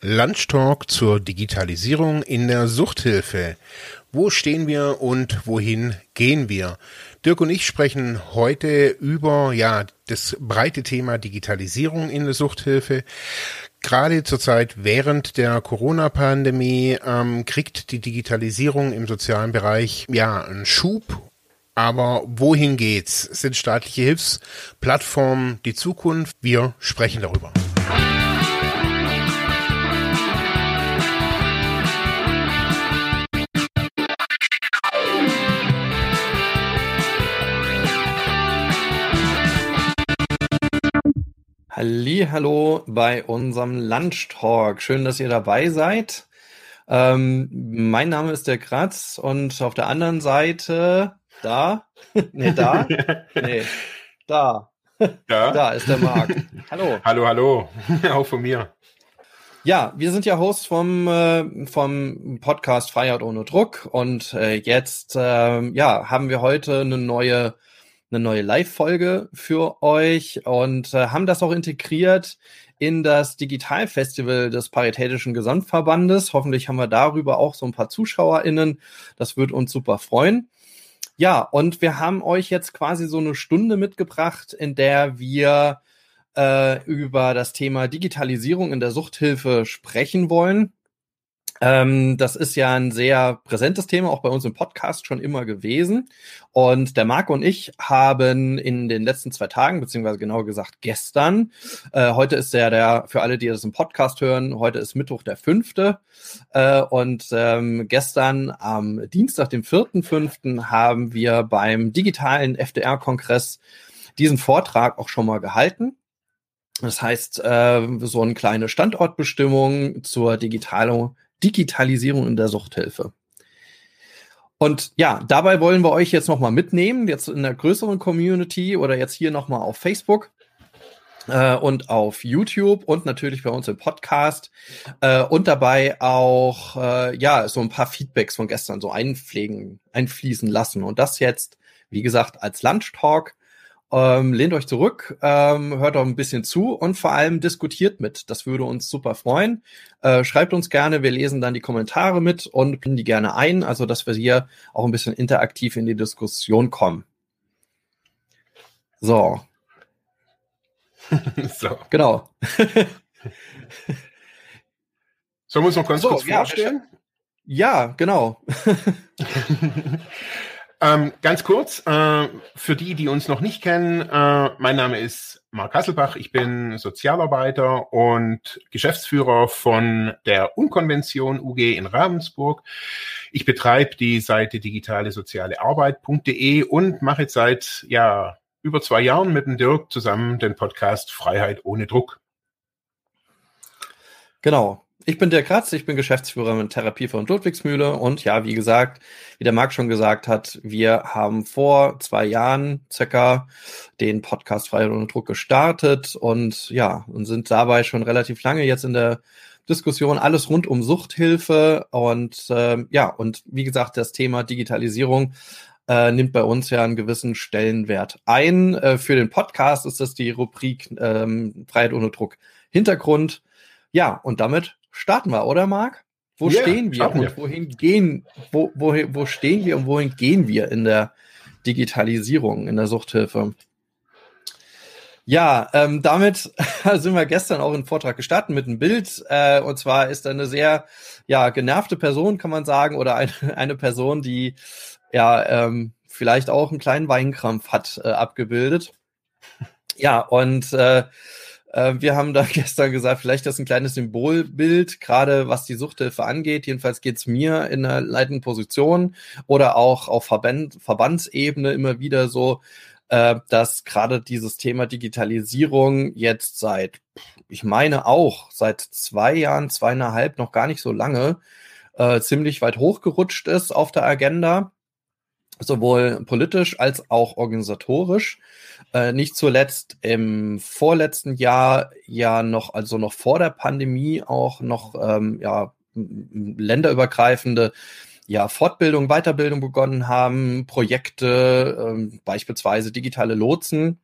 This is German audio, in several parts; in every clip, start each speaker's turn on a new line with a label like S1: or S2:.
S1: Lunchtalk zur Digitalisierung in der Suchthilfe. Wo stehen wir und wohin gehen wir? Dirk und ich sprechen heute über ja das breite Thema Digitalisierung in der Suchthilfe. Gerade zurzeit während der Corona-Pandemie ähm, kriegt die Digitalisierung im sozialen Bereich ja einen Schub. Aber wohin geht's? Sind staatliche Hilfsplattformen die Zukunft? Wir sprechen darüber.
S2: Hallo bei unserem Lunch Talk. Schön, dass ihr dabei seid. Ähm, mein Name ist der Kratz und auf der anderen Seite da, nee, da, nee, da,
S1: Ja.
S2: da ist der Marc. Hallo.
S1: Hallo, hallo. Auch von mir.
S2: Ja, wir sind ja Host vom, äh, vom Podcast Freiheit ohne Druck und äh, jetzt ähm, ja, haben wir heute eine neue eine neue Live-Folge für euch und äh, haben das auch integriert in das Digitalfestival des Paritätischen Gesamtverbandes. Hoffentlich haben wir darüber auch so ein paar ZuschauerInnen. Das wird uns super freuen. Ja, und wir haben euch jetzt quasi so eine Stunde mitgebracht, in der wir äh, über das Thema Digitalisierung in der Suchthilfe sprechen wollen. Ähm, das ist ja ein sehr präsentes Thema, auch bei uns im Podcast schon immer gewesen. Und der Marc und ich haben in den letzten zwei Tagen, beziehungsweise genauer gesagt gestern, äh, heute ist ja der, für alle, die das im Podcast hören, heute ist Mittwoch der fünfte. Äh, und ähm, gestern am Dienstag, dem vierten fünften, haben wir beim digitalen FDR-Kongress diesen Vortrag auch schon mal gehalten. Das heißt, äh, so eine kleine Standortbestimmung zur Digital Digitalisierung in der Suchthilfe. Und ja, dabei wollen wir euch jetzt nochmal mitnehmen, jetzt in der größeren Community oder jetzt hier nochmal auf Facebook äh, und auf YouTube und natürlich bei uns im Podcast äh, und dabei auch äh, ja so ein paar Feedbacks von gestern so einpflegen, einfließen lassen. Und das jetzt, wie gesagt, als Lunch Talk ähm, lehnt euch zurück, ähm, hört auch ein bisschen zu und vor allem diskutiert mit. Das würde uns super freuen. Äh, schreibt uns gerne, wir lesen dann die Kommentare mit und binden die gerne ein, also dass wir hier auch ein bisschen interaktiv in die Diskussion kommen. So.
S1: so.
S2: Genau.
S1: Sollen wir uns noch ganz
S2: So,
S1: kurz
S2: ja,
S1: vorstellen?
S2: ja, genau.
S1: Ähm, ganz kurz, äh, für die, die uns noch nicht kennen, äh, mein Name ist Marc Hasselbach, ich bin Sozialarbeiter und Geschäftsführer von der Unkonvention UG in Ravensburg. Ich betreibe die Seite digitale soziale Arbeit.de und mache jetzt seit ja, über zwei Jahren mit dem Dirk zusammen den Podcast Freiheit ohne Druck.
S2: Genau. Ich bin der Kratz, ich bin Geschäftsführer mit Therapie von Ludwigsmühle und ja, wie gesagt, wie der Marc schon gesagt hat, wir haben vor zwei Jahren circa den Podcast Freiheit ohne Druck gestartet und ja, und sind dabei schon relativ lange jetzt in der Diskussion, alles rund um Suchthilfe und ähm, ja, und wie gesagt, das Thema Digitalisierung äh, nimmt bei uns ja einen gewissen Stellenwert ein. Äh, für den Podcast ist das die Rubrik ähm, Freiheit ohne Druck Hintergrund. Ja, und damit starten wir, oder Marc? Wo
S1: Ja,
S2: stehen wir und
S1: wir.
S2: wohin gehen, wo, wohin, wo stehen wir und wohin gehen wir in der Digitalisierung, in der Suchthilfe? Ja, ähm, damit sind wir gestern auch in Vortrag gestartet mit einem Bild. Äh, und zwar ist eine sehr ja, genervte Person, kann man sagen, oder eine, eine Person, die ja ähm, vielleicht auch einen kleinen Weinkrampf hat, äh, abgebildet. Ja, und äh, äh, wir haben da gestern gesagt, vielleicht ist das ein kleines Symbolbild, gerade was die Suchthilfe angeht. Jedenfalls geht's mir in einer leitenden Position oder auch auf Verband, Verbandsebene immer wieder so, äh, dass gerade dieses Thema Digitalisierung jetzt seit, ich meine auch, seit zwei Jahren, zweieinhalb, noch gar nicht so lange, äh, ziemlich weit hochgerutscht ist auf der Agenda sowohl politisch als auch organisatorisch. Äh, nicht zuletzt im vorletzten Jahr ja noch, also noch vor der Pandemie auch noch ähm, ja länderübergreifende ja Fortbildung, Weiterbildung begonnen haben, Projekte, ähm, beispielsweise digitale Lotsen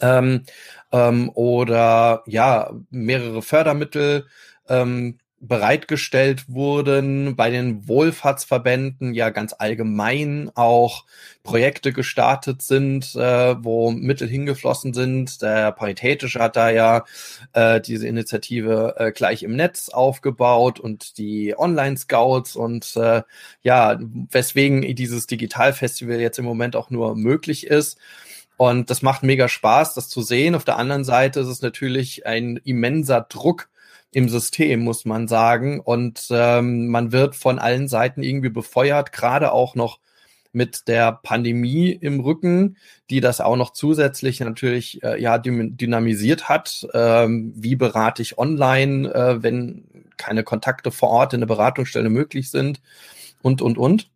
S2: ähm, ähm, oder ja mehrere Fördermittel ähm, bereitgestellt wurden, bei den Wohlfahrtsverbänden ja ganz allgemein auch Projekte gestartet sind, äh, wo Mittel hingeflossen sind. Der Paritätische hat da ja äh, diese Initiative äh, gleich im Netz aufgebaut und die Online-Scouts und äh, ja, weswegen dieses Digitalfestival jetzt im Moment auch nur möglich ist. Und das macht mega Spaß, das zu sehen. Auf der anderen Seite ist es natürlich ein immenser Druck, im System, muss man sagen. Und ähm, man wird von allen Seiten irgendwie befeuert, gerade auch noch mit der Pandemie im Rücken, die das auch noch zusätzlich natürlich äh, ja dynamisiert hat. Ähm, wie berate ich online, äh, wenn keine Kontakte vor Ort in der Beratungsstelle möglich sind und und und.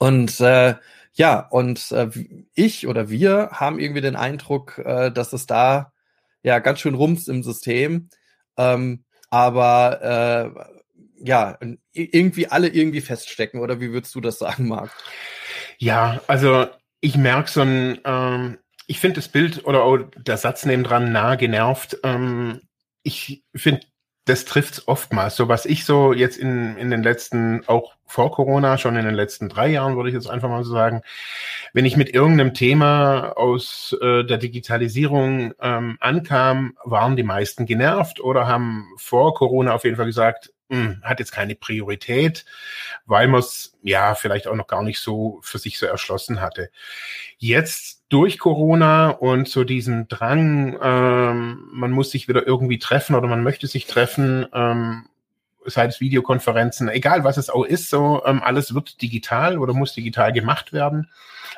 S2: Und äh, ja, und äh, ich oder wir haben irgendwie den Eindruck, äh, dass es da ja ganz schön rums im System. Ähm, aber äh, ja, irgendwie alle irgendwie feststecken, oder wie würdest du das sagen, Marc?
S1: Ja, also ich merke so ein, ähm, ich finde das Bild oder auch der Satz neben dran nah genervt. Ähm, ich finde das trifft oftmals. So was ich so jetzt in, in den letzten, auch vor Corona, schon in den letzten drei Jahren, würde ich jetzt einfach mal so sagen, wenn ich mit irgendeinem Thema aus äh, der Digitalisierung ähm, ankam, waren die meisten genervt oder haben vor Corona auf jeden Fall gesagt, hm, hat jetzt keine Priorität, weil man es ja vielleicht auch noch gar nicht so für sich so erschlossen hatte. Jetzt durch Corona und so diesen Drang, ähm, man muss sich wieder irgendwie treffen oder man möchte sich treffen, ähm, sei es Videokonferenzen, egal was es auch ist, so ähm, alles wird digital oder muss digital gemacht werden.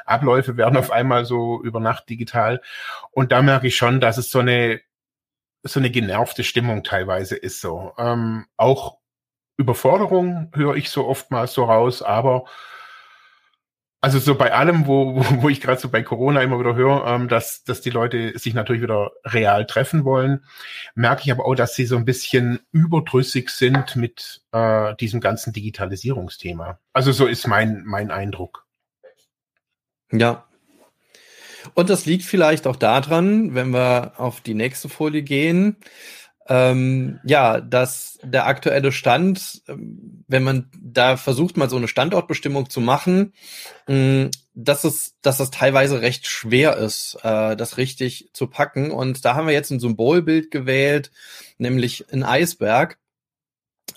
S1: Abläufe werden auf einmal so über Nacht digital. Und da merke ich schon, dass es so eine so eine genervte Stimmung teilweise ist so. Ähm, auch Überforderung höre ich so oftmals so raus, aber also so bei allem, wo, wo, ich gerade so bei Corona immer wieder höre, ähm, dass, dass die Leute sich natürlich wieder real treffen wollen, merke ich aber auch, dass sie so ein bisschen überdrüssig sind mit äh, diesem ganzen Digitalisierungsthema. Also so ist mein, mein Eindruck.
S2: Ja. Und das liegt vielleicht auch daran, wenn wir auf die nächste Folie gehen, ähm, ja, dass der aktuelle Stand, ähm, wenn man da versucht, mal so eine Standortbestimmung zu machen, dass es, dass es teilweise recht schwer ist, äh, das richtig zu packen. Und da haben wir jetzt ein Symbolbild gewählt, nämlich ein Eisberg,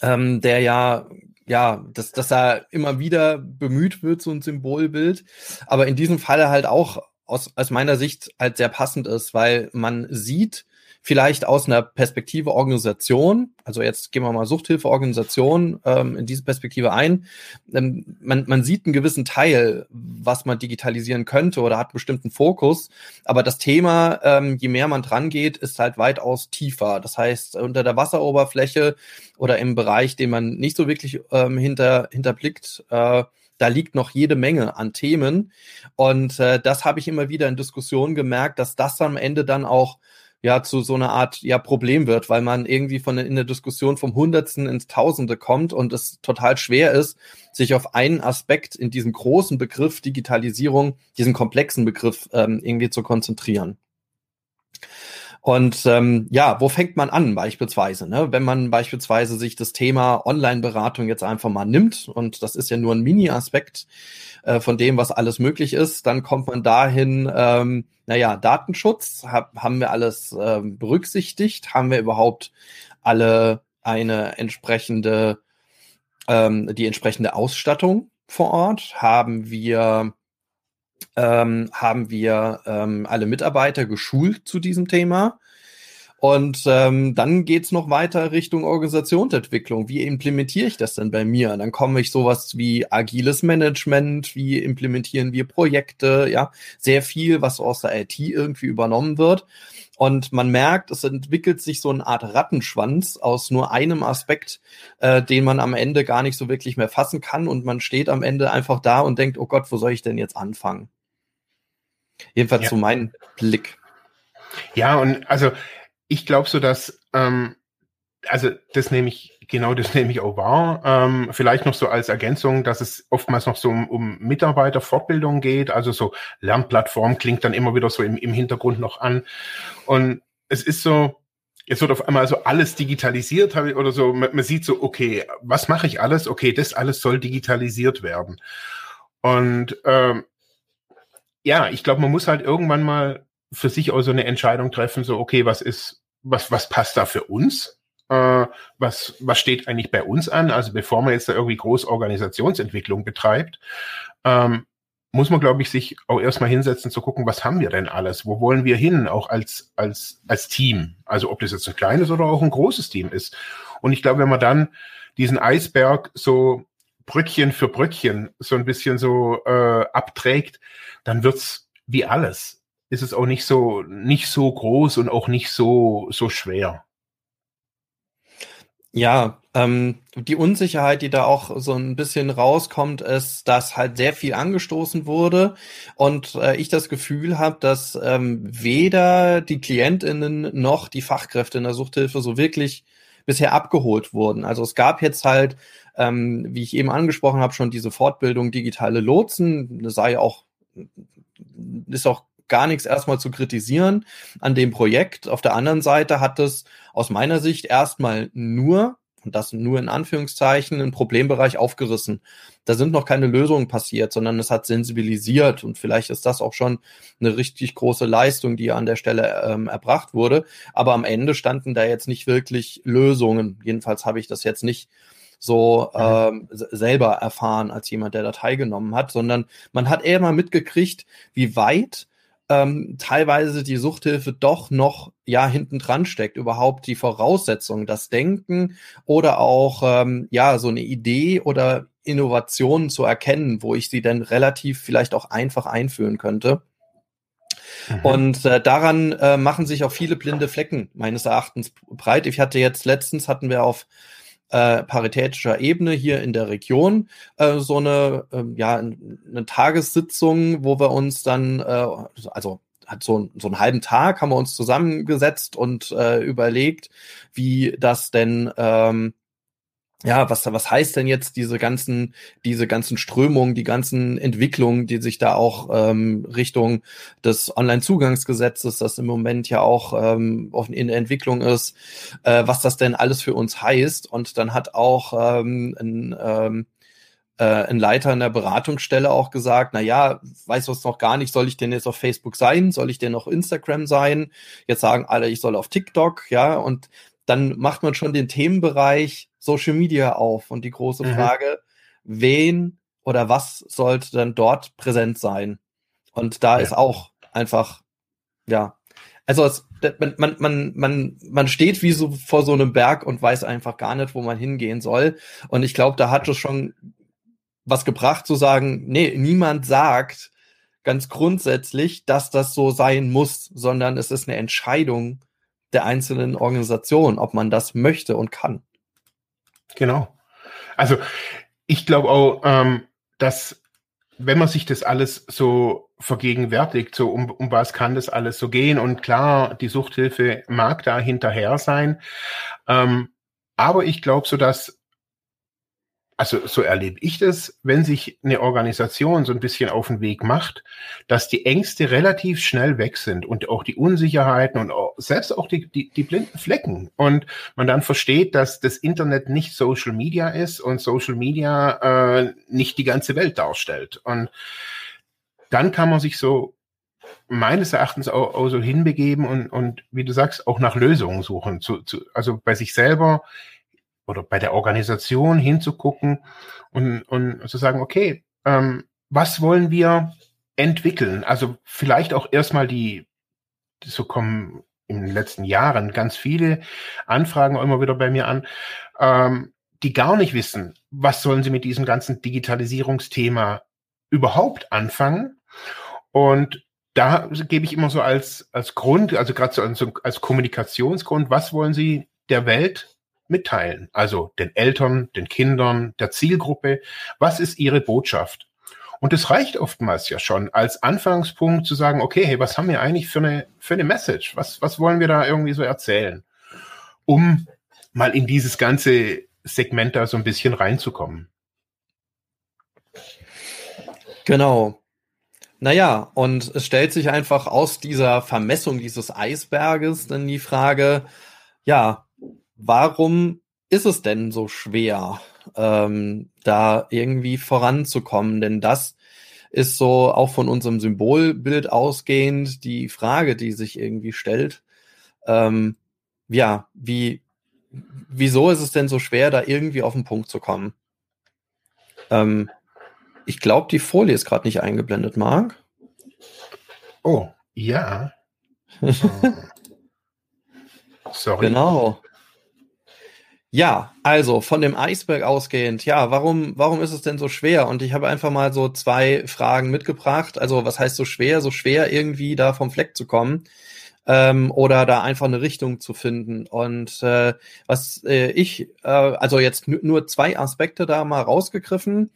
S2: ähm, der ja ja, dass, dass er immer wieder bemüht wird, so ein Symbolbild, aber in diesem Falle halt auch aus, aus meiner Sicht halt sehr passend ist, weil man sieht, vielleicht aus einer Perspektive Organisation, also jetzt gehen wir mal Suchthilfeorganisation ähm, in diese Perspektive ein, ähm, man, man sieht einen gewissen Teil, was man digitalisieren könnte oder hat einen bestimmten Fokus, aber das Thema, ähm, je mehr man dran geht, ist halt weitaus tiefer. Das heißt, unter der Wasseroberfläche oder im Bereich, den man nicht so wirklich ähm, hinter, hinterblickt, äh, da liegt noch jede Menge an Themen. Und äh, das habe ich immer wieder in Diskussionen gemerkt, dass das am Ende dann auch ja zu so einer Art ja Problem wird, weil man irgendwie von in der Diskussion vom Hundertsten ins Tausende kommt und es total schwer ist, sich auf einen Aspekt in diesem großen Begriff Digitalisierung, diesen komplexen Begriff ähm, irgendwie zu konzentrieren. Und ähm, ja, wo fängt man an beispielsweise? Ne? Wenn man beispielsweise sich das Thema Online-Beratung jetzt einfach mal nimmt, und das ist ja nur ein Mini-Aspekt äh, von dem, was alles möglich ist, dann kommt man dahin, ähm, naja, Datenschutz, hab, haben wir alles ähm, berücksichtigt? Haben wir überhaupt alle eine entsprechende, ähm, die entsprechende Ausstattung vor Ort? Haben wir ähm, haben wir ähm, alle Mitarbeiter geschult zu diesem Thema. Und ähm, dann geht's noch weiter Richtung Organisationsentwicklung. Wie implementiere ich das denn bei mir? Dann komme ich sowas wie agiles Management, wie implementieren wir Projekte, ja, sehr viel, was aus der IT irgendwie übernommen wird. Und man merkt, es entwickelt sich so eine Art Rattenschwanz aus nur einem Aspekt, äh, den man am Ende gar nicht so wirklich mehr fassen kann. Und man steht am Ende einfach da und denkt, oh Gott, wo soll ich denn jetzt anfangen? Jedenfalls ja. so mein Blick.
S1: Ja, und also ich glaube so, dass, ähm, also das nehme ich, genau das nehme ich auch wahr. Ähm, vielleicht noch so als Ergänzung, dass es oftmals noch so um, um Mitarbeiterfortbildung geht. Also so Lernplattform klingt dann immer wieder so im, im Hintergrund noch an. Und es ist so, jetzt wird auf einmal so alles digitalisiert oder so. Man, man sieht so, okay, was mache ich alles? Okay, das alles soll digitalisiert werden. Und ähm, ja, ich glaube, man muss halt irgendwann mal für sich auch so eine Entscheidung treffen, so, okay, was ist, was, was passt da für uns? Äh, was, was steht eigentlich bei uns an? Also bevor man jetzt da irgendwie groß Organisationsentwicklung betreibt, ähm, muss man, glaube ich, sich auch erstmal hinsetzen zu gucken, was haben wir denn alles? Wo wollen wir hin, auch als, als, als Team? Also ob das jetzt ein kleines oder auch ein großes Team ist. Und ich glaube, wenn man dann diesen Eisberg so Brückchen für Brückchen so ein bisschen so äh, abträgt, dann wird's wie alles. Ist es auch nicht so, nicht so groß und auch nicht so, so schwer.
S2: Ja, ähm, die Unsicherheit, die da auch so ein bisschen rauskommt, ist, dass halt sehr viel angestoßen wurde und äh, ich das Gefühl habe, dass ähm, weder die Klientinnen noch die Fachkräfte in der Suchthilfe so wirklich bisher abgeholt wurden. Also es gab jetzt halt, ähm, wie ich eben angesprochen habe, schon diese Fortbildung digitale Lotsen, sei auch ist auch gar nichts erstmal zu kritisieren an dem Projekt. Auf der anderen Seite hat es aus meiner Sicht erstmal nur, und das nur in Anführungszeichen, einen Problembereich aufgerissen. Da sind noch keine Lösungen passiert, sondern es hat sensibilisiert und vielleicht ist das auch schon eine richtig große Leistung, die an der Stelle ähm, erbracht wurde. Aber am Ende standen da jetzt nicht wirklich Lösungen. Jedenfalls habe ich das jetzt nicht so ähm, selber erfahren als jemand, der da teilgenommen hat, sondern man hat eher mal mitgekriegt, wie weit ähm, teilweise die Suchthilfe doch noch ja hinten dran steckt, überhaupt die Voraussetzungen, das Denken oder auch ähm, ja so eine Idee oder Innovationen zu erkennen, wo ich sie dann relativ vielleicht auch einfach einführen könnte. Mhm. Und äh, daran äh, machen sich auch viele blinde Flecken meines Erachtens breit. Ich hatte jetzt letztens hatten wir auf äh, paritätischer Ebene hier in der Region äh, so eine, äh, ja, eine Tagessitzung, wo wir uns dann, äh, also hat so, so einen halben Tag haben wir uns zusammengesetzt und äh, überlegt, wie das denn ähm, ja, was, was heißt denn jetzt diese ganzen, diese ganzen Strömungen, die ganzen Entwicklungen, die sich da auch ähm, Richtung des Online-Zugangsgesetzes, das im Moment ja auch ähm, in Entwicklung ist, äh, was das denn alles für uns heißt. Und dann hat auch ähm, ein, ähm, äh, ein Leiter in der Beratungsstelle auch gesagt, na ja, weiß was noch gar nicht, soll ich denn jetzt auf Facebook sein? Soll ich denn auf Instagram sein? Jetzt sagen alle, ich soll auf TikTok, ja, und dann macht man schon den Themenbereich Social Media auf und die große mhm. Frage, wen oder was sollte dann dort präsent sein? Und da ja. ist auch einfach, ja, also es, man, man, man, man, man steht wie so vor so einem Berg und weiß einfach gar nicht, wo man hingehen soll. Und ich glaube, da hat es schon was gebracht zu sagen, nee, niemand sagt ganz grundsätzlich, dass das so sein muss, sondern es ist eine Entscheidung der einzelnen Organisation, ob man das möchte und kann.
S1: Genau. Also ich glaube auch, ähm, dass wenn man sich das alles so vergegenwärtigt, so um, um was kann das alles so gehen und klar, die Suchthilfe mag da hinterher sein, ähm, aber ich glaube so, dass also so erlebe ich das, wenn sich eine Organisation so ein bisschen auf den Weg macht, dass die Ängste relativ schnell weg sind und auch die Unsicherheiten und auch, selbst auch die, die, die blinden Flecken. Und man dann versteht, dass das Internet nicht Social Media ist und Social Media äh, nicht die ganze Welt darstellt. Und dann kann man sich so meines Erachtens auch, auch so hinbegeben und, und wie du sagst, auch nach Lösungen suchen. Zu, zu, also bei sich selber oder bei der Organisation hinzugucken und, und zu sagen, okay, ähm, was wollen wir entwickeln? Also vielleicht auch erstmal die, so kommen in den letzten Jahren ganz viele Anfragen immer wieder bei mir an, ähm, die gar nicht wissen, was sollen sie mit diesem ganzen Digitalisierungsthema überhaupt anfangen. Und da gebe ich immer so als, als Grund, also gerade so als, als Kommunikationsgrund, was wollen Sie der Welt mitteilen. Also den Eltern, den Kindern, der Zielgruppe. Was ist ihre Botschaft? Und es reicht oftmals ja schon als Anfangspunkt zu sagen, okay, hey, was haben wir eigentlich für eine, für eine Message? Was, was wollen wir da irgendwie so erzählen? Um mal in dieses ganze Segment da so ein bisschen reinzukommen.
S2: Genau. Naja, und es stellt sich einfach aus dieser Vermessung dieses Eisberges dann die Frage, ja, warum ist es denn so schwer, ähm, da irgendwie voranzukommen? Denn das ist so auch von unserem Symbolbild ausgehend die Frage, die sich irgendwie stellt. Ähm, ja, wie, wieso ist es denn so schwer, da irgendwie auf den Punkt zu kommen? Ähm, ich glaube, die Folie ist gerade nicht eingeblendet, Marc.
S1: Oh, ja.
S2: Sorry. Genau. Ja, also von dem Eisberg ausgehend, ja, warum, warum ist es denn so schwer? Und ich habe einfach mal so zwei Fragen mitgebracht. Also, was heißt so schwer? So schwer irgendwie da vom Fleck zu kommen ähm, oder da einfach eine Richtung zu finden. Und äh, was äh, ich, äh, also jetzt nur zwei Aspekte da mal rausgegriffen.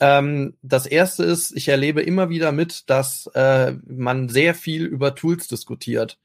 S2: Ähm, das erste ist, ich erlebe immer wieder mit, dass äh, man sehr viel über Tools diskutiert.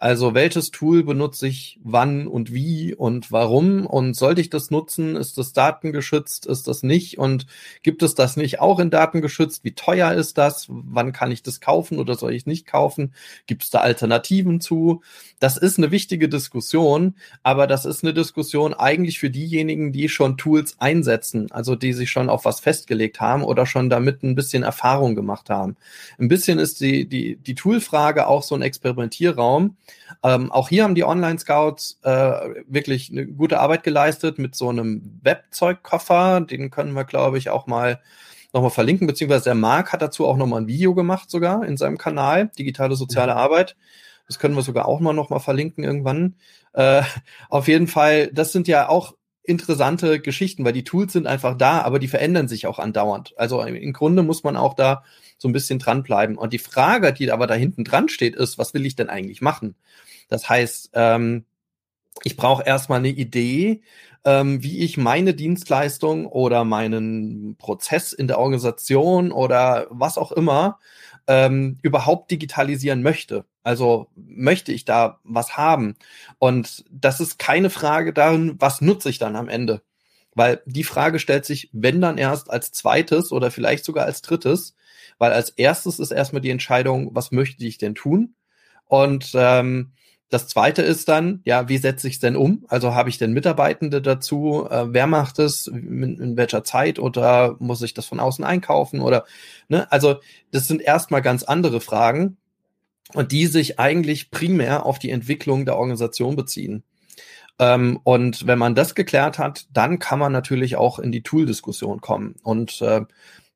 S2: Also welches Tool benutze ich wann und wie und warum und sollte ich das nutzen? Ist das datengeschützt? Ist das nicht? Und gibt es das nicht auch in datengeschützt? Wie teuer ist das? Wann kann ich das kaufen oder soll ich es nicht kaufen? Gibt es da Alternativen zu? Das ist eine wichtige Diskussion, aber das ist eine Diskussion eigentlich für diejenigen, die schon Tools einsetzen, also die sich schon auf was festgelegt haben oder schon damit ein bisschen Erfahrung gemacht haben. Ein bisschen ist die, die, die Toolfrage auch so ein Experimentierraum ähm, auch hier haben die Online-Scouts äh, wirklich eine gute Arbeit geleistet mit so einem Webzeugkoffer. Den können wir, glaube ich, auch mal nochmal verlinken, beziehungsweise der Marc hat dazu auch nochmal ein Video gemacht sogar in seinem Kanal, Digitale Soziale ja. Arbeit. Das können wir sogar auch mal nochmal verlinken irgendwann. Äh, auf jeden Fall, das sind ja auch interessante Geschichten, weil die Tools sind einfach da, aber die verändern sich auch andauernd. Also im Grunde muss man auch da so ein bisschen dranbleiben. Und die Frage, die aber da hinten dran steht, ist, was will ich denn eigentlich machen? Das heißt, ähm, ich brauche erstmal eine Idee, ähm, wie ich meine Dienstleistung oder meinen Prozess in der Organisation oder was auch immer ähm, überhaupt digitalisieren möchte. Also möchte ich da was haben? Und das ist keine Frage darin, was nutze ich dann am Ende? Weil die Frage stellt sich, wenn dann erst als zweites oder vielleicht sogar als drittes, weil als erstes ist erstmal die Entscheidung, was möchte ich denn tun? Und ähm, das zweite ist dann, ja, wie setze ich es denn um? Also habe ich denn Mitarbeitende dazu? Äh, wer macht es? In, in, welcher Zeit? Oder muss ich das von außen einkaufen? Oder, ne? Also, das sind erstmal ganz andere Fragen und die sich eigentlich primär auf die Entwicklung der Organisation beziehen. Ähm, und wenn man das geklärt hat, dann kann man natürlich auch in die Tool-Diskussion kommen. Und äh,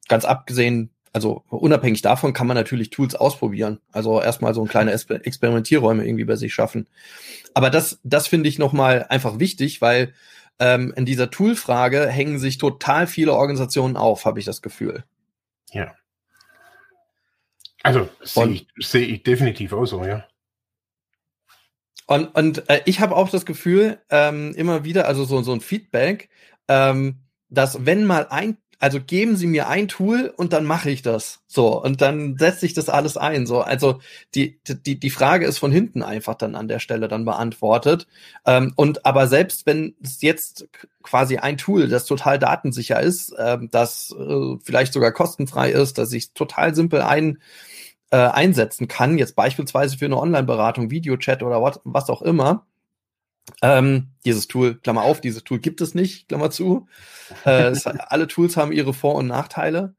S2: ganz abgesehen also unabhängig davon kann man natürlich Tools ausprobieren. Also erstmal so ein kleine Experimentierräume irgendwie bei sich schaffen. Aber das, das finde ich nochmal einfach wichtig, weil ähm, in dieser Toolfrage hängen sich total viele Organisationen auf, habe ich das Gefühl.
S1: Ja. Also sehe ich, seh ich definitiv auch so, ja.
S2: Und, und äh, ich habe auch das Gefühl, ähm, immer wieder, also so, so ein Feedback, ähm, dass wenn mal ein also geben Sie mir ein Tool und dann mache ich das. So, und dann setze ich das alles ein. So, also die, die, die Frage ist von hinten einfach dann an der Stelle dann beantwortet. Ähm, und aber selbst wenn es jetzt quasi ein Tool, das total datensicher ist, ähm, das äh, vielleicht sogar kostenfrei ist, dass ich total simpel ein äh, einsetzen kann, jetzt beispielsweise für eine Online-Beratung, Videochat oder what, was auch immer, ähm, dieses Tool, Klammer auf, dieses Tool gibt es nicht, Klammer zu. Äh, es, alle Tools haben ihre Vor- und Nachteile.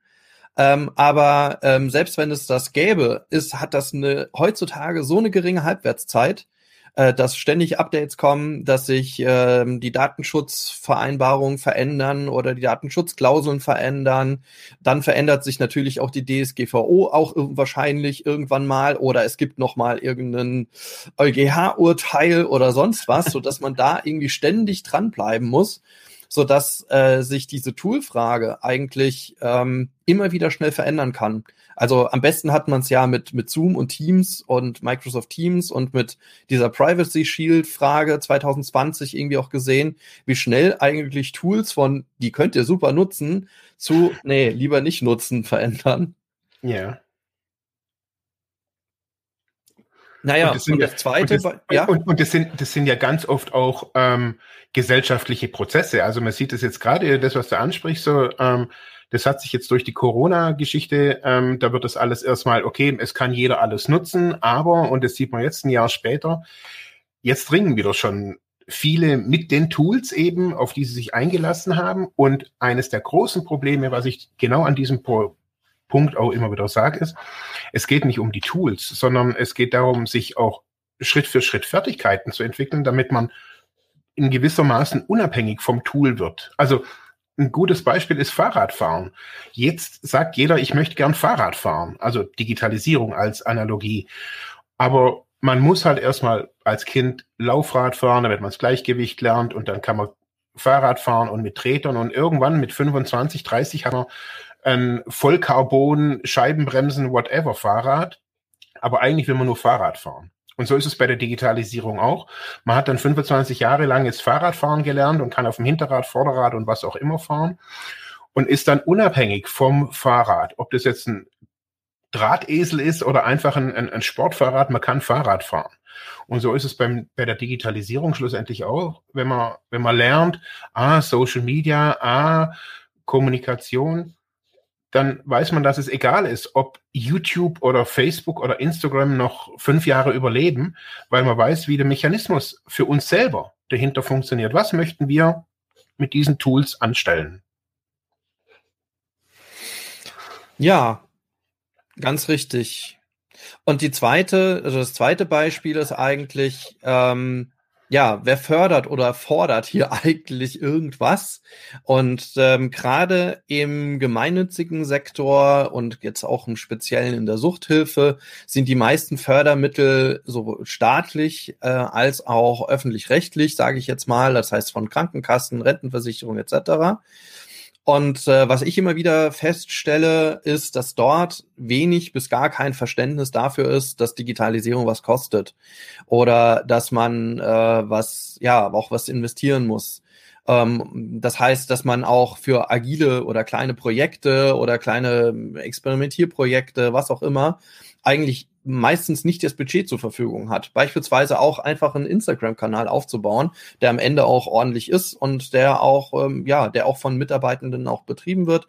S2: Ähm, aber ähm, selbst wenn es das gäbe, ist, hat das eine heutzutage so eine geringe Halbwertszeit, äh, dass ständig Updates kommen, dass sich äh, die Datenschutzvereinbarungen verändern oder die Datenschutzklauseln verändern. Dann verändert sich natürlich auch die DSGVO auch wahrscheinlich irgendwann mal oder es gibt noch mal irgendein EuGH-Urteil oder sonst was, so dass man da irgendwie ständig dranbleiben muss so dass äh, sich diese Toolfrage eigentlich ähm, immer wieder schnell verändern kann. Also am besten hat man es ja mit, mit Zoom und Teams und Microsoft Teams und mit dieser Privacy Shield Frage 2020 irgendwie auch gesehen, wie schnell eigentlich Tools von, die könnt ihr super nutzen, zu, nee, lieber nicht nutzen, verändern.
S1: Ja.
S2: Naja, und das, und das ja, zweite,
S1: und das, ja. Und, und, das, sind, das sind ja ganz oft auch ähm, gesellschaftliche Prozesse. Also man sieht das jetzt gerade, das, was du ansprichst, so, ähm, das hat sich jetzt durch die Corona-Geschichte, ähm, da wird das alles erstmal, okay, es kann jeder alles nutzen, aber, und das sieht man jetzt ein Jahr später, jetzt dringen wieder schon viele mit den Tools eben, auf die sie sich eingelassen haben. Und eines der großen Probleme, was ich genau an diesem Punkt auch immer wieder sage, ist, es geht nicht um die Tools, sondern es geht darum, sich auch Schritt für Schritt Fertigkeiten zu entwickeln, damit man in gewissermaßen unabhängig vom Tool wird. Also ein gutes Beispiel ist Fahrradfahren. Jetzt sagt jeder, ich möchte gern Fahrrad fahren. Also Digitalisierung als Analogie. Aber man muss halt erstmal als Kind Laufrad fahren, damit man das Gleichgewicht lernt und dann kann man Fahrrad fahren und mit Tretern und irgendwann mit 25, 30 hat man ein Vollcarbon, Scheibenbremsen, whatever Fahrrad. Aber eigentlich will man nur Fahrrad fahren. Und so ist es bei der Digitalisierung auch. Man hat dann 25 Jahre lang jetzt Fahrradfahren gelernt und kann auf dem Hinterrad, Vorderrad und was auch immer fahren und ist dann unabhängig vom Fahrrad. Ob das jetzt ein Drahtesel ist oder einfach ein, ein, ein Sportfahrrad, man kann Fahrrad fahren. Und so ist es beim, bei der Digitalisierung schlussendlich auch, wenn man, wenn man lernt, ah, Social Media, ah, Kommunikation, dann weiß man, dass es egal ist, ob YouTube oder Facebook oder Instagram noch fünf Jahre überleben, weil man weiß, wie der Mechanismus für uns selber dahinter funktioniert. Was möchten wir mit diesen Tools anstellen?
S2: Ja, ganz richtig. Und die zweite, also das zweite Beispiel ist eigentlich, ähm, ja, wer fördert oder fordert hier eigentlich irgendwas? Und ähm, gerade im gemeinnützigen Sektor und jetzt auch im Speziellen in der Suchthilfe sind die meisten Fördermittel sowohl staatlich äh, als auch öffentlich-rechtlich, sage ich jetzt mal, das heißt von Krankenkassen, Rentenversicherung etc. Und äh, was ich immer wieder feststelle, ist, dass dort wenig bis gar kein Verständnis dafür ist, dass Digitalisierung was kostet oder dass man äh, was, ja, auch was investieren muss. Ähm, das heißt, dass man auch für agile oder kleine Projekte oder kleine Experimentierprojekte, was auch immer, eigentlich meistens nicht das Budget zur Verfügung hat. Beispielsweise auch einfach einen Instagram-Kanal aufzubauen, der am Ende auch ordentlich ist und der auch, ähm, ja, der auch von Mitarbeitenden auch betrieben wird.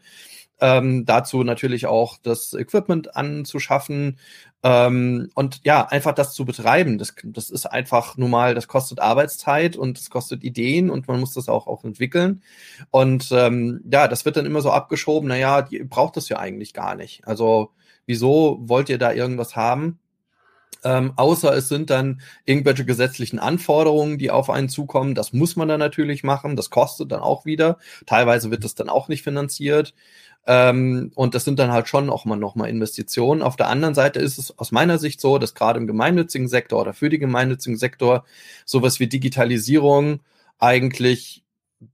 S2: Ähm, dazu natürlich auch das Equipment anzuschaffen ähm, und ja, einfach das zu betreiben. Das, das ist einfach nun mal, das kostet Arbeitszeit und es kostet Ideen und man muss das auch, auch entwickeln. Und ähm, ja, das wird dann immer so abgeschoben, naja, ihr braucht das ja eigentlich gar nicht. Also wieso wollt ihr da irgendwas haben? Ähm, außer es sind dann irgendwelche gesetzlichen Anforderungen, die auf einen zukommen. Das muss man dann natürlich machen. Das kostet dann auch wieder. Teilweise wird das dann auch nicht finanziert. Ähm, und das sind dann halt schon auch mal nochmal Investitionen. Auf der anderen Seite ist es aus meiner Sicht so, dass gerade im gemeinnützigen Sektor oder für den gemeinnützigen Sektor sowas wie Digitalisierung eigentlich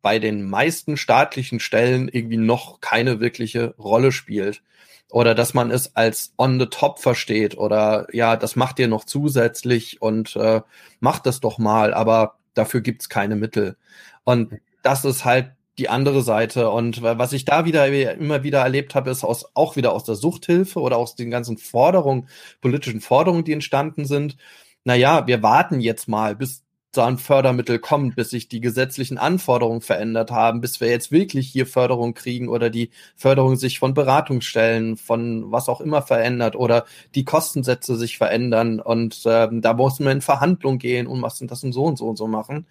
S2: bei den meisten staatlichen Stellen irgendwie noch keine wirkliche Rolle spielt oder dass man es als on the top versteht oder ja, das macht ihr noch zusätzlich und äh, macht das doch mal, aber dafür gibt's keine Mittel. Und das ist halt die andere Seite. Und was ich da wieder immer wieder erlebt habe, ist aus, auch wieder aus der Suchthilfe oder aus den ganzen Forderungen, politischen Forderungen, die entstanden sind. Naja, wir warten jetzt mal, bis so ein Fördermittel kommt, bis sich die gesetzlichen Anforderungen verändert haben, bis wir jetzt wirklich hier Förderung kriegen oder die Förderung sich von Beratungsstellen, von was auch immer verändert oder die Kostensätze sich verändern und ähm, da muss man in Verhandlung gehen und was sind das und so und so und so machen.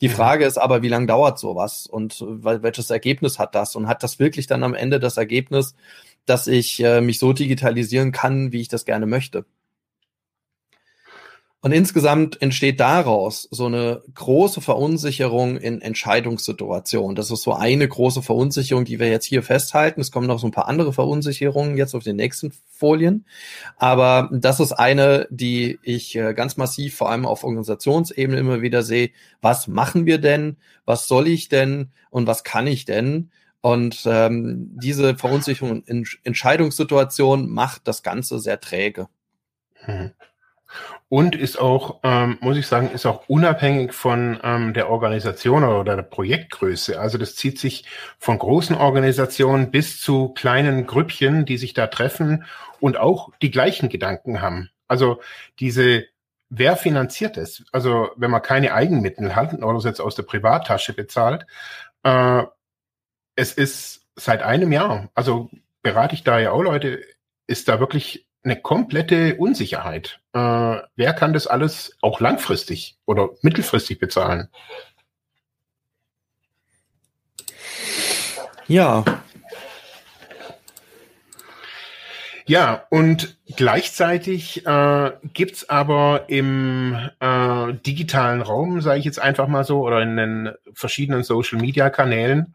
S2: Die Frage ist aber, wie lange dauert sowas und welches Ergebnis hat das und hat das wirklich dann am Ende das Ergebnis, dass ich äh, mich so digitalisieren kann, wie ich das gerne möchte? Und insgesamt entsteht daraus so eine große Verunsicherung in Entscheidungssituationen. Das ist so eine große Verunsicherung, die wir jetzt hier festhalten. Es kommen noch so ein paar andere Verunsicherungen jetzt auf den nächsten Folien. Aber das ist eine, die ich äh, ganz massiv vor allem auf Organisationsebene immer wieder sehe. Was machen wir denn? Was soll ich denn? Und was kann ich denn? Und ähm, diese Verunsicherung in Entscheidungssituationen macht das Ganze sehr träge.
S1: Hm und ist auch, ähm, muss ich sagen, ist auch unabhängig von ähm, der Organisation oder der Projektgröße. Also das zieht sich von großen Organisationen bis zu kleinen Grüppchen, die sich da treffen und auch die gleichen Gedanken haben. Also diese, wer finanziert es? Also wenn man keine Eigenmittel hat oder es jetzt aus der Privattasche bezahlt, äh, es ist seit einem Jahr, also berate ich da ja auch Leute, ist da wirklich eine komplette Unsicherheit. Äh, wer kann das alles auch langfristig oder mittelfristig bezahlen?
S2: Ja.
S1: Ja, und gleichzeitig äh, gibt aber im äh, digitalen Raum, sage ich jetzt einfach mal so, oder in den verschiedenen Social-Media-Kanälen,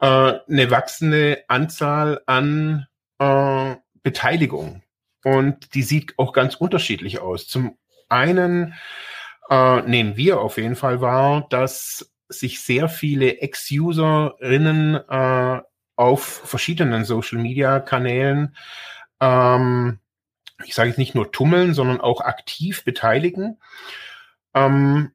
S1: äh, eine wachsende Anzahl an äh, Beteiligung. Und die sieht auch ganz unterschiedlich aus. Zum einen äh, nehmen wir auf jeden Fall wahr, dass sich sehr viele Ex-Userinnen äh, auf verschiedenen Social-Media-Kanälen, ähm, ich sage jetzt nicht nur tummeln, sondern auch aktiv beteiligen. Ähm,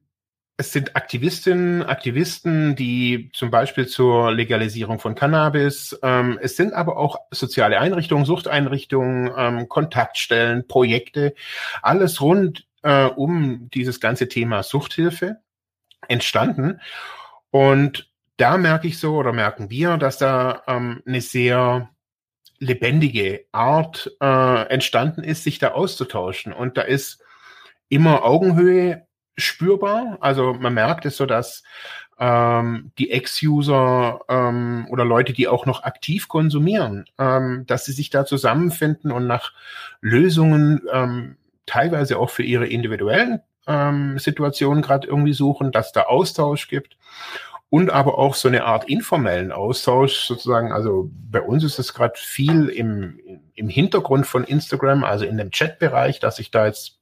S1: es sind Aktivistinnen, Aktivisten, die zum Beispiel zur Legalisierung von Cannabis, ähm, es sind aber auch soziale Einrichtungen, Suchteinrichtungen, ähm, Kontaktstellen, Projekte, alles rund äh, um dieses ganze Thema Suchthilfe entstanden. Und da merke ich so oder merken wir, dass da ähm, eine sehr lebendige Art äh, entstanden ist, sich da auszutauschen. Und da ist immer Augenhöhe spürbar. Also man merkt es so, dass ähm, die Ex-User ähm, oder Leute, die auch noch aktiv konsumieren, ähm, dass sie sich da zusammenfinden und nach Lösungen ähm, teilweise auch für ihre individuellen ähm, Situationen gerade irgendwie suchen, dass da Austausch gibt und aber auch so eine Art informellen Austausch sozusagen. Also bei uns ist es gerade viel im, im Hintergrund von Instagram, also in dem Chatbereich, dass sich da jetzt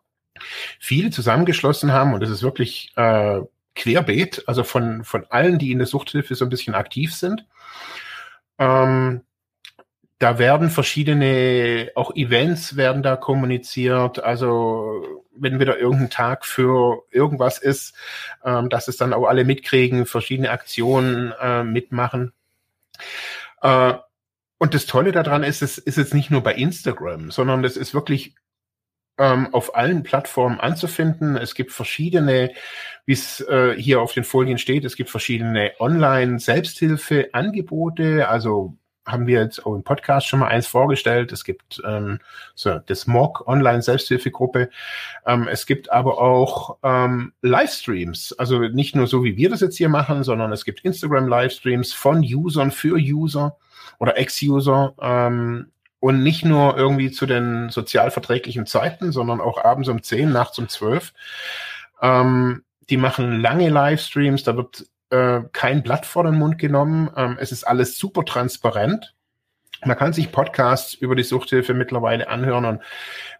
S1: viele zusammengeschlossen haben und es ist wirklich äh, querbeet, also von, von allen, die in der Suchthilfe so ein bisschen aktiv sind. Ähm, da werden verschiedene, auch Events werden da kommuniziert. Also wenn wieder irgendein Tag für irgendwas ist, ähm, dass es dann auch alle mitkriegen, verschiedene Aktionen äh, mitmachen. Äh, und das Tolle daran ist, es ist jetzt nicht nur bei Instagram, sondern es ist wirklich ähm, auf allen Plattformen anzufinden. Es gibt verschiedene, wie es äh, hier auf den Folien steht, es gibt verschiedene Online-Selbsthilfe-Angebote, also haben wir jetzt auch im Podcast schon mal eins vorgestellt. Es gibt ähm, so das MOG Online Selbsthilfegruppe. Ähm, es gibt aber auch ähm, Livestreams. Also nicht nur so, wie wir das jetzt hier machen, sondern es gibt Instagram Livestreams von Usern für User oder Ex-User. Ähm, und nicht nur irgendwie zu den sozialverträglichen Zeiten, sondern auch abends um 10, nachts um 12. Ähm, die machen lange Livestreams, da wird äh, kein Blatt vor den Mund genommen. Ähm, es ist alles super transparent. Man kann sich Podcasts über die Suchthilfe mittlerweile anhören. Und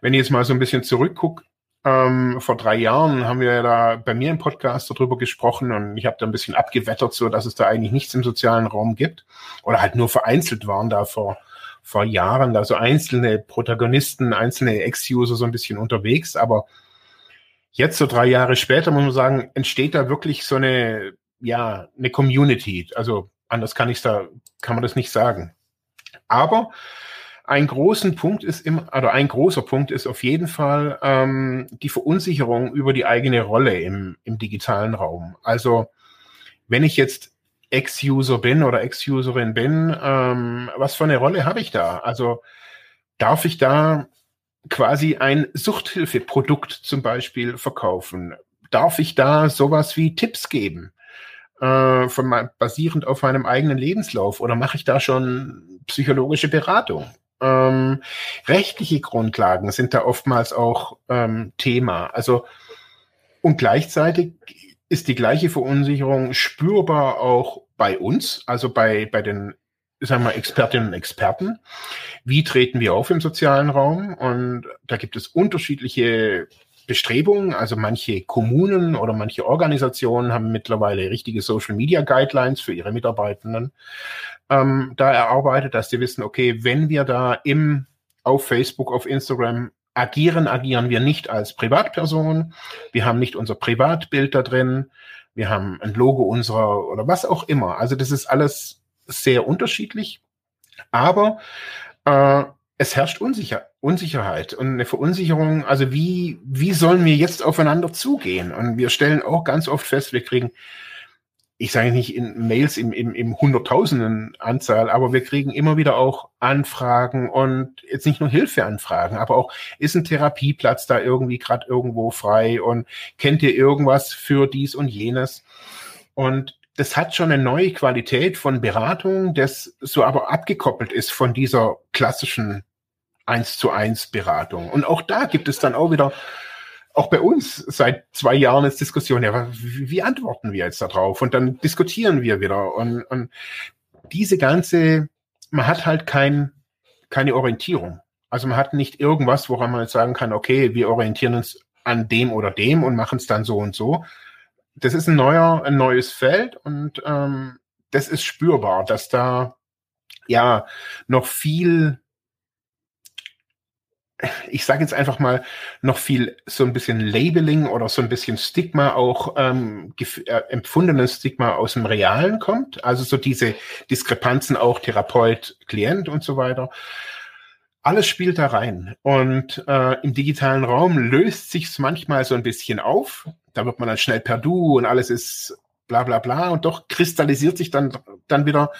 S1: wenn ich jetzt mal so ein bisschen zurückgucke, ähm, vor drei Jahren haben wir ja da bei mir im Podcast darüber gesprochen und ich habe da ein bisschen abgewettert, so dass es da eigentlich nichts im sozialen Raum gibt oder halt nur vereinzelt waren da vor vor Jahren da so einzelne Protagonisten, einzelne Ex-User so ein bisschen unterwegs, aber jetzt so drei Jahre später muss man sagen, entsteht da wirklich so eine ja, eine Community. Also anders kann ich da, kann man das nicht sagen. Aber ein großen Punkt ist immer, oder ein großer Punkt ist auf jeden Fall ähm, die Verunsicherung über die eigene Rolle im, im digitalen Raum. Also wenn ich jetzt Ex-User bin oder Ex-Userin bin, ähm, was für eine Rolle habe ich da? Also darf ich da quasi ein Suchthilfeprodukt zum Beispiel verkaufen? Darf ich da sowas wie Tipps geben? äh, von mein, basierend auf meinem eigenen Lebenslauf oder mache ich da schon psychologische Beratung? Ähm, rechtliche Grundlagen sind da oftmals auch ähm, Thema. Also und gleichzeitig ist die gleiche Verunsicherung spürbar auch bei uns, also bei, bei den sagen wir, Expertinnen und Experten. Wie treten wir auf im sozialen Raum? Und da gibt es unterschiedliche Bestrebungen. Also manche Kommunen oder manche Organisationen haben mittlerweile richtige Social Media Guidelines für ihre Mitarbeitenden ähm, da erarbeitet, dass sie wissen, okay, wenn wir da im auf Facebook, auf Instagram agieren, agieren wir nicht als Privatperson. Wir haben nicht unser Privatbild da drin. Wir haben ein Logo unserer oder was auch immer. Also das ist alles sehr unterschiedlich. Aber äh, es herrscht Unsicher Unsicherheit und eine Verunsicherung. Also wie, wie sollen wir jetzt aufeinander zugehen? Und wir stellen auch ganz oft fest, wir kriegen ich sage nicht in Mails im, im, im Hunderttausenden Anzahl, aber wir kriegen immer wieder auch Anfragen und jetzt nicht nur Hilfeanfragen, aber auch ist ein Therapieplatz da irgendwie gerade irgendwo frei und kennt ihr irgendwas für dies und jenes? Und das hat schon eine neue Qualität von Beratung, das so aber abgekoppelt ist von dieser klassischen eins zu eins Beratung. Und auch da gibt es dann auch wieder auch bei uns seit zwei Jahren ist Diskussion, ja, wie, antworten wir jetzt darauf? Und dann diskutieren wir wieder. Und, und diese ganze, man hat halt kein, keine Orientierung. Also man hat nicht irgendwas, woran man jetzt sagen kann, okay, wir orientieren uns an dem oder dem und machen es dann so und so. Das ist ein neuer, ein neues Feld und ähm, das ist spürbar, dass da ja noch viel ich sage jetzt einfach mal, noch viel so ein bisschen Labeling oder so ein bisschen Stigma auch ähm, äh, empfundenes Stigma aus dem Realen kommt. Also so diese Diskrepanzen auch Therapeut, Klient und so weiter. Alles spielt da rein. Und äh, im digitalen Raum löst sich's manchmal so ein bisschen auf. Da wird man dann schnell per Du und alles ist bla bla bla. Und doch kristallisiert sich dann, dann wieder,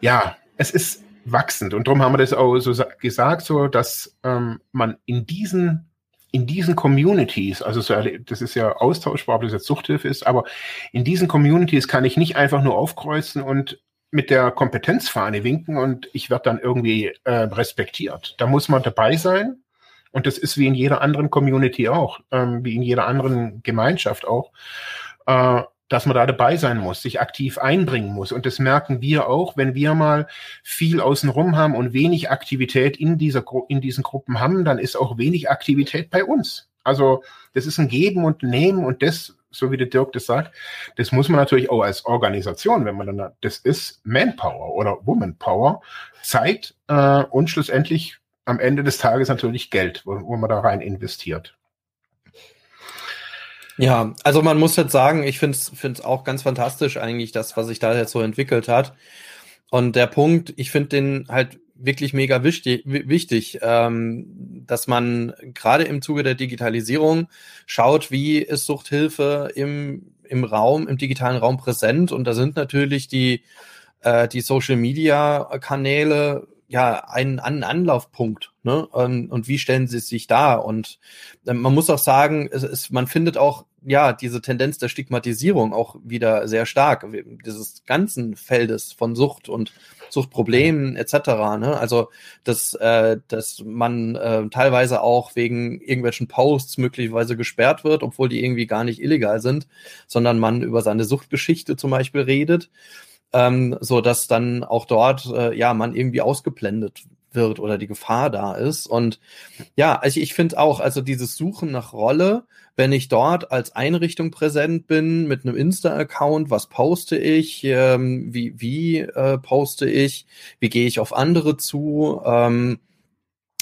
S1: ja, es ist wachsend. Und darum haben wir das auch so gesagt, so dass ähm, man in diesen in diesen Communities, also so, das ist ja austauschbar, ob das jetzt Suchthilfe ist, aber in diesen Communities kann ich nicht einfach nur aufkreuzen und mit der Kompetenzfahne winken und ich werde dann irgendwie äh, respektiert. Da muss man dabei sein und das ist wie in jeder anderen Community auch, ähm, wie in jeder anderen Gemeinschaft auch. Äh, dass man da dabei sein muss, sich aktiv einbringen muss. Und das merken wir auch, wenn wir mal viel außenrum haben und wenig Aktivität in, dieser, in diesen Gruppen haben, dann ist auch wenig Aktivität bei uns. Also das ist ein Geben und Nehmen und das, so wie der Dirk das sagt, das muss man natürlich auch als Organisation, wenn man dann, das ist Manpower oder Womanpower, Zeit äh, und schlussendlich am Ende des Tages natürlich Geld, wo, wo man da rein investiert.
S2: Ja, also man muss jetzt sagen, ich finde es auch ganz fantastisch eigentlich, das, was sich da jetzt so entwickelt hat. Und der Punkt, ich finde den halt wirklich mega wichtig, wichtig ähm, dass man gerade im Zuge der Digitalisierung schaut, wie ist Suchthilfe im, im Raum, im digitalen Raum präsent. Und da sind natürlich die, äh, die Social-Media-Kanäle ja ein, ein Anlaufpunkt. Ne? Und, und wie stellen sie sich da? Und äh, man muss auch sagen, es ist, man findet auch ja diese Tendenz der Stigmatisierung auch wieder sehr stark dieses ganzen Feldes von Sucht und Suchtproblemen etc. Ne? Also dass äh, dass man äh, teilweise auch wegen irgendwelchen Posts möglicherweise gesperrt wird, obwohl die irgendwie gar nicht illegal sind, sondern man über seine Suchtgeschichte zum Beispiel redet ähm, so dass dann auch dort äh, ja man irgendwie ausgeblendet wird oder die Gefahr da ist. Und ja, also ich finde auch, also dieses Suchen nach Rolle, wenn ich dort als Einrichtung präsent bin mit einem Insta-Account, was poste ich, ähm, wie, wie äh, poste ich, wie gehe ich auf andere zu, ähm,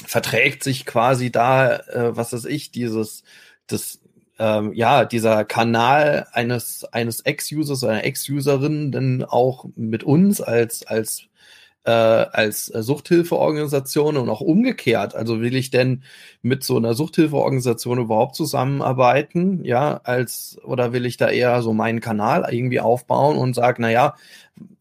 S2: verträgt sich quasi da, äh, was weiß ich, dieses, das ähm, ja, dieser Kanal eines, eines Ex-Users oder einer Ex-Userin dann auch mit uns als, als, äh, als Suchthilfeorganisation und auch umgekehrt. Also will ich denn mit so einer Suchthilfeorganisation überhaupt zusammenarbeiten? Ja, als, oder will ich da eher so meinen Kanal irgendwie aufbauen und sage, na ja,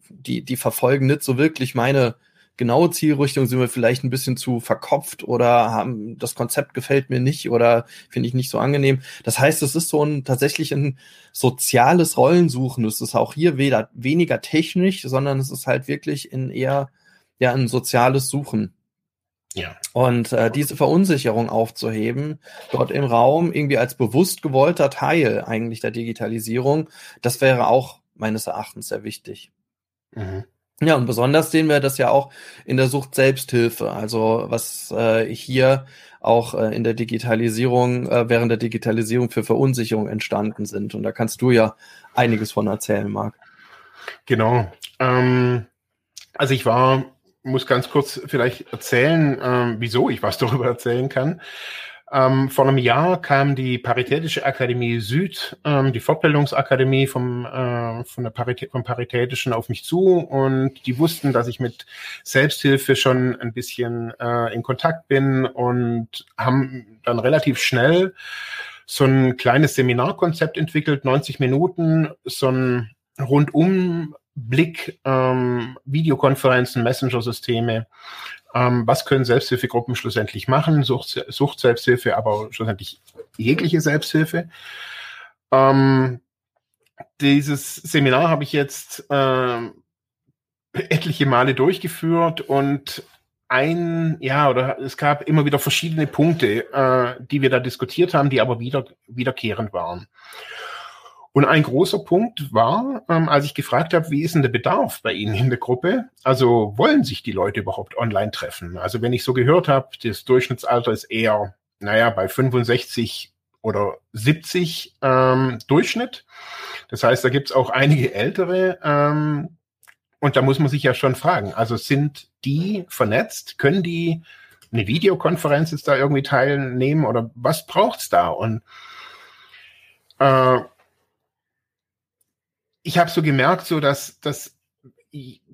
S2: die, die verfolgen nicht so wirklich meine, genaue Zielrichtung sind wir vielleicht ein bisschen zu verkopft oder haben das Konzept gefällt mir nicht oder finde ich nicht so angenehm. Das heißt, es ist so ein tatsächlich ein soziales Rollensuchen. Es ist auch hier weder weniger technisch, sondern es ist halt wirklich in eher ja ein soziales Suchen. Ja. Und äh, diese Verunsicherung aufzuheben, dort im Raum irgendwie als bewusst gewollter Teil eigentlich der Digitalisierung, das wäre auch meines Erachtens sehr wichtig. Mhm. Ja, und besonders sehen wir das ja auch in der Sucht Selbsthilfe, also was äh, hier auch äh, in der Digitalisierung, äh, während der Digitalisierung für Verunsicherung entstanden sind. Und da kannst du ja einiges von erzählen, Marc.
S1: Genau. Ähm, also ich war, muss ganz kurz vielleicht erzählen, ähm, wieso ich was darüber erzählen kann. Ähm, vor einem Jahr kam die Paritätische Akademie Süd, ähm, die Fortbildungsakademie vom, äh, von der Parität, vom Paritätischen auf mich zu und die wussten, dass ich mit Selbsthilfe schon ein bisschen äh, in Kontakt bin und haben dann relativ schnell so ein kleines Seminarkonzept entwickelt, 90 Minuten, so ein Rundumblick, ähm, Videokonferenzen, Messenger-Systeme. Ähm, was können Selbsthilfegruppen schlussendlich machen? Sucht, Sucht Selbsthilfe, aber schlussendlich jegliche Selbsthilfe. Ähm, dieses Seminar habe ich jetzt äh, etliche Male durchgeführt und ein, ja, oder es gab immer wieder verschiedene Punkte, äh, die wir da diskutiert haben, die aber wieder, wiederkehrend waren. Und ein großer Punkt war, ähm, als ich gefragt habe, wie ist denn der Bedarf bei Ihnen in der Gruppe? Also wollen sich die Leute überhaupt online treffen? Also wenn ich so gehört habe, das Durchschnittsalter ist eher, naja, bei 65 oder 70 ähm, Durchschnitt. Das heißt, da gibt es auch einige ältere. Ähm, und da muss man sich ja schon fragen, also sind die vernetzt? Können die eine Videokonferenz jetzt da irgendwie teilnehmen oder was braucht's da? Und äh, ich habe so gemerkt, so dass, dass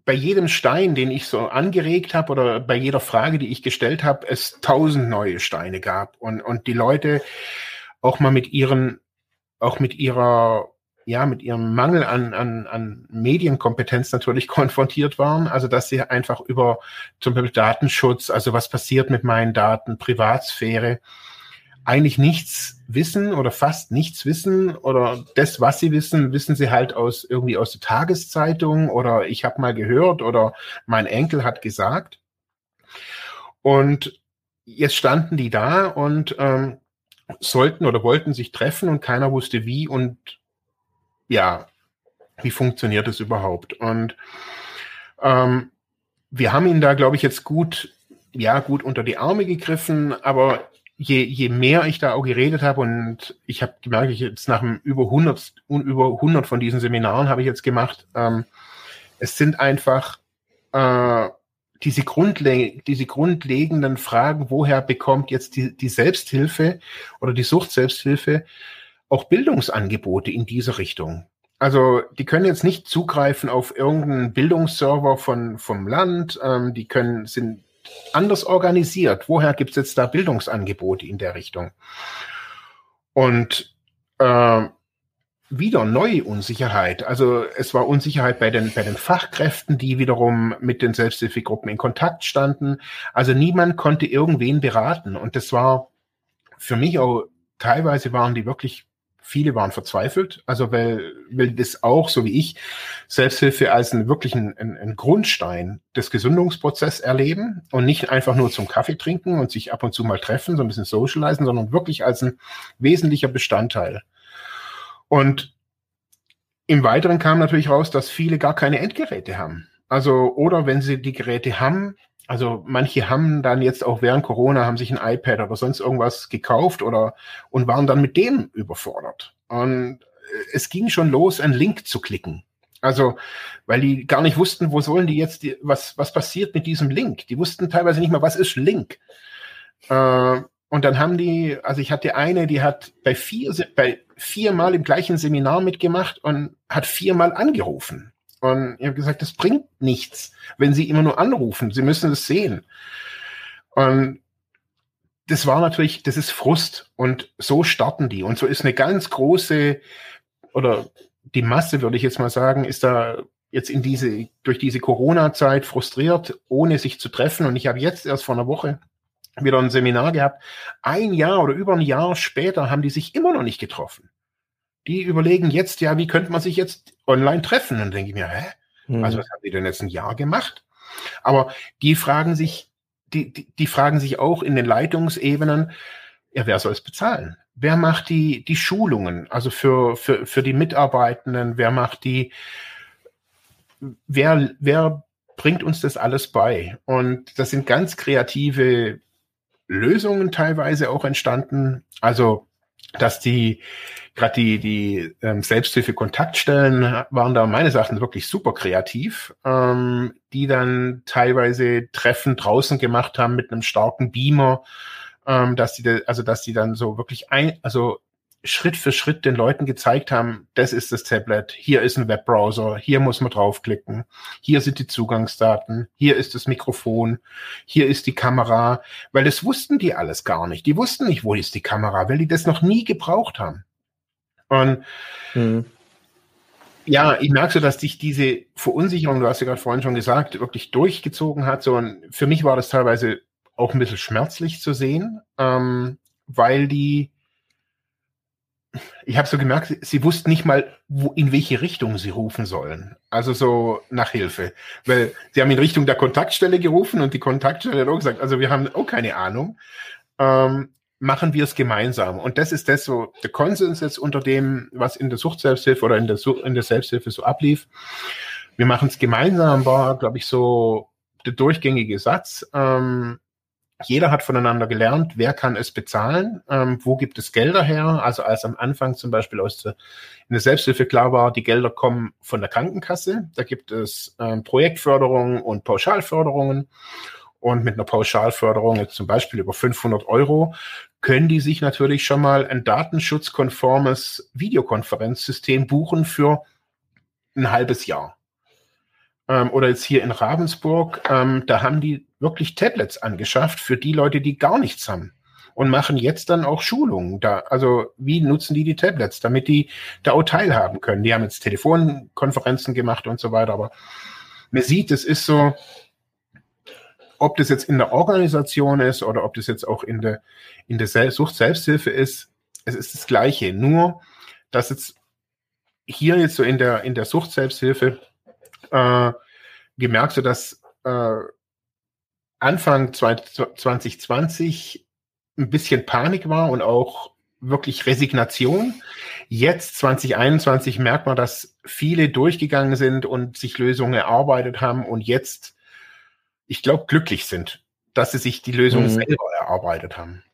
S1: bei jedem Stein, den ich so angeregt habe oder bei jeder Frage, die ich gestellt habe, es tausend neue Steine gab und, und die Leute auch mal mit ihren, auch mit ihrer, ja, mit ihrem Mangel an, an, an Medienkompetenz natürlich konfrontiert waren. Also, dass sie einfach über zum Beispiel Datenschutz, also was passiert mit meinen Daten, Privatsphäre, eigentlich nichts wissen oder fast nichts wissen oder das, was sie wissen, wissen sie halt aus irgendwie aus der Tageszeitung oder ich habe mal gehört oder mein Enkel hat gesagt. Und jetzt standen die da und ähm, sollten oder wollten sich treffen und keiner wusste wie und ja, wie funktioniert es überhaupt? Und ähm, wir haben ihn da, glaube ich, jetzt gut, ja, gut unter die Arme gegriffen, aber je, je mehr ich da auch geredet habe und ich habe gemerkt, ich jetzt nach über 100, über 100 von diesen Seminaren habe ich jetzt gemacht, ähm, es sind einfach äh, diese, Grundle diese grundlegenden Fragen, woher bekommt jetzt die, die Selbsthilfe oder die Sucht-Selbsthilfe auch Bildungsangebote in diese Richtung? Also die können jetzt nicht zugreifen auf irgendeinen Bildungsserver von, vom Land, ähm, die können, sind anders organisiert. Woher gibt es jetzt da Bildungsangebote in der Richtung? Und äh, wieder neue Unsicherheit. Also es war Unsicherheit bei den, bei den Fachkräften, die wiederum mit den Selbsthilfegruppen in Kontakt standen. Also niemand konnte irgendwen beraten. Und das war für mich auch, teilweise waren die wirklich Viele waren verzweifelt, also weil, weil das auch, so wie ich, Selbsthilfe als einen wirklichen einen, einen Grundstein des Gesundungsprozesses erleben und nicht einfach nur zum Kaffee trinken und sich ab und zu mal treffen, so ein bisschen socialisen, sondern wirklich als ein wesentlicher Bestandteil. Und im Weiteren kam natürlich raus, dass viele gar keine Endgeräte haben. Also, oder wenn sie die Geräte haben, also manche haben dann jetzt auch während Corona haben sich ein iPad oder sonst irgendwas gekauft oder und waren dann mit dem überfordert. Und äh, es ging schon los, einen Link zu klicken. Also, weil die gar nicht wussten, wo sollen die jetzt, die, was, was passiert mit diesem Link? Die wussten teilweise nicht mal, was ist Link. Äh, und dann haben die, also ich hatte eine, die hat bei vier, bei viermal im gleichen Seminar mitgemacht und hat viermal angerufen. Und ich habe gesagt, das bringt nichts, wenn Sie immer nur anrufen. Sie müssen es sehen. Und das war natürlich, das ist Frust. Und so starten die. Und so ist eine ganz große, oder die Masse, würde ich jetzt mal sagen, ist da jetzt in diese, durch diese Corona-Zeit frustriert, ohne sich zu treffen. Und ich habe jetzt erst vor einer Woche wieder ein Seminar gehabt. Ein Jahr oder über ein Jahr später haben die sich immer noch nicht getroffen die überlegen jetzt, ja, wie könnte man sich jetzt online treffen? Und dann denke ich mir, hä? Mhm. Also was haben die denn jetzt ein Jahr gemacht? Aber die fragen sich, die, die, die fragen sich auch in den Leitungsebenen, ja, wer soll es bezahlen? Wer macht die, die Schulungen? Also für, für, für die Mitarbeitenden, wer macht die, wer, wer bringt uns das alles bei? Und das sind ganz kreative Lösungen teilweise auch entstanden. Also, dass die, gerade die, die ähm, Selbsthilfe-Kontaktstellen waren da meines Erachtens wirklich super kreativ, ähm, die dann teilweise Treffen draußen gemacht haben mit einem starken Beamer, ähm, dass die, also dass die dann so wirklich ein, also Schritt für Schritt den Leuten gezeigt haben, das ist das Tablet, hier ist ein Webbrowser, hier muss man draufklicken, hier sind die Zugangsdaten, hier ist das Mikrofon, hier ist die Kamera, weil das wussten die alles gar nicht. Die wussten nicht, wo ist die Kamera, weil die das noch nie gebraucht haben. Und mhm. Ja, ich merke so, dass dich diese Verunsicherung, du hast ja gerade vorhin schon gesagt, wirklich durchgezogen hat. So, und für mich war das teilweise auch ein bisschen schmerzlich zu sehen, ähm, weil die, ich habe so gemerkt, sie wussten nicht mal, wo, in welche Richtung sie rufen sollen. Also so nach Hilfe. Weil sie haben in Richtung der Kontaktstelle gerufen und die Kontaktstelle hat auch gesagt, also wir haben auch keine Ahnung. Ähm, machen wir es gemeinsam. Und das ist das so, der Konsens jetzt unter dem, was in der Suchtselbsthilfe oder in der, in der Selbsthilfe so ablief. Wir machen es gemeinsam, war, glaube ich, so der durchgängige Satz. Ähm, jeder hat voneinander gelernt, wer kann es bezahlen, ähm, wo gibt es Gelder her. Also als am Anfang zum Beispiel aus der, in der Selbsthilfe klar war, die Gelder kommen von der Krankenkasse. Da gibt es ähm, Projektförderungen und Pauschalförderungen. Und mit einer Pauschalförderung, jetzt zum Beispiel über 500 Euro, können die sich natürlich schon mal ein datenschutzkonformes Videokonferenzsystem buchen für ein halbes Jahr. Ähm, oder jetzt hier in Ravensburg, ähm, da haben die wirklich Tablets angeschafft für die Leute, die gar nichts haben und machen jetzt dann auch Schulungen da. Also wie nutzen die die Tablets, damit die da auch teilhaben können? Die haben jetzt Telefonkonferenzen gemacht und so weiter, aber man sieht, es ist so, ob das jetzt in der Organisation ist oder ob das jetzt auch in der, in der Sucht-Selbsthilfe ist, es ist das Gleiche. Nur, dass jetzt hier jetzt so in der, in der Sucht-Selbsthilfe äh, gemerkt so, dass äh, Anfang 2020 ein bisschen Panik war und auch wirklich Resignation. Jetzt 2021 merkt man, dass viele durchgegangen sind und sich Lösungen erarbeitet haben und jetzt ich glaube, glücklich sind, dass sie sich die Lösung mhm. selber erarbeitet haben.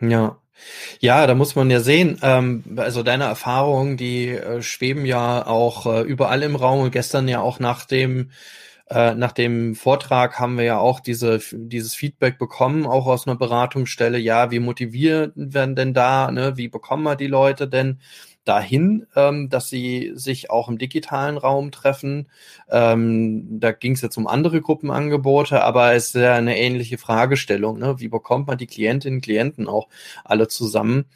S2: Ja. Ja, da muss man ja sehen, ähm, also deine Erfahrungen, die äh, schweben ja auch äh, überall im Raum und gestern ja auch nach dem äh, nach dem Vortrag haben wir ja auch diese, dieses Feedback bekommen, auch aus einer Beratungsstelle. Ja, wie motivieren werden denn da? Ne? Wie bekommen wir die Leute denn? dahin, ähm, dass sie sich auch im digitalen Raum treffen. Ähm, da ging es jetzt um andere Gruppenangebote, aber es ist ja eine ähnliche Fragestellung. Ne? Wie bekommt man die Klientinnen und Klienten auch alle zusammen?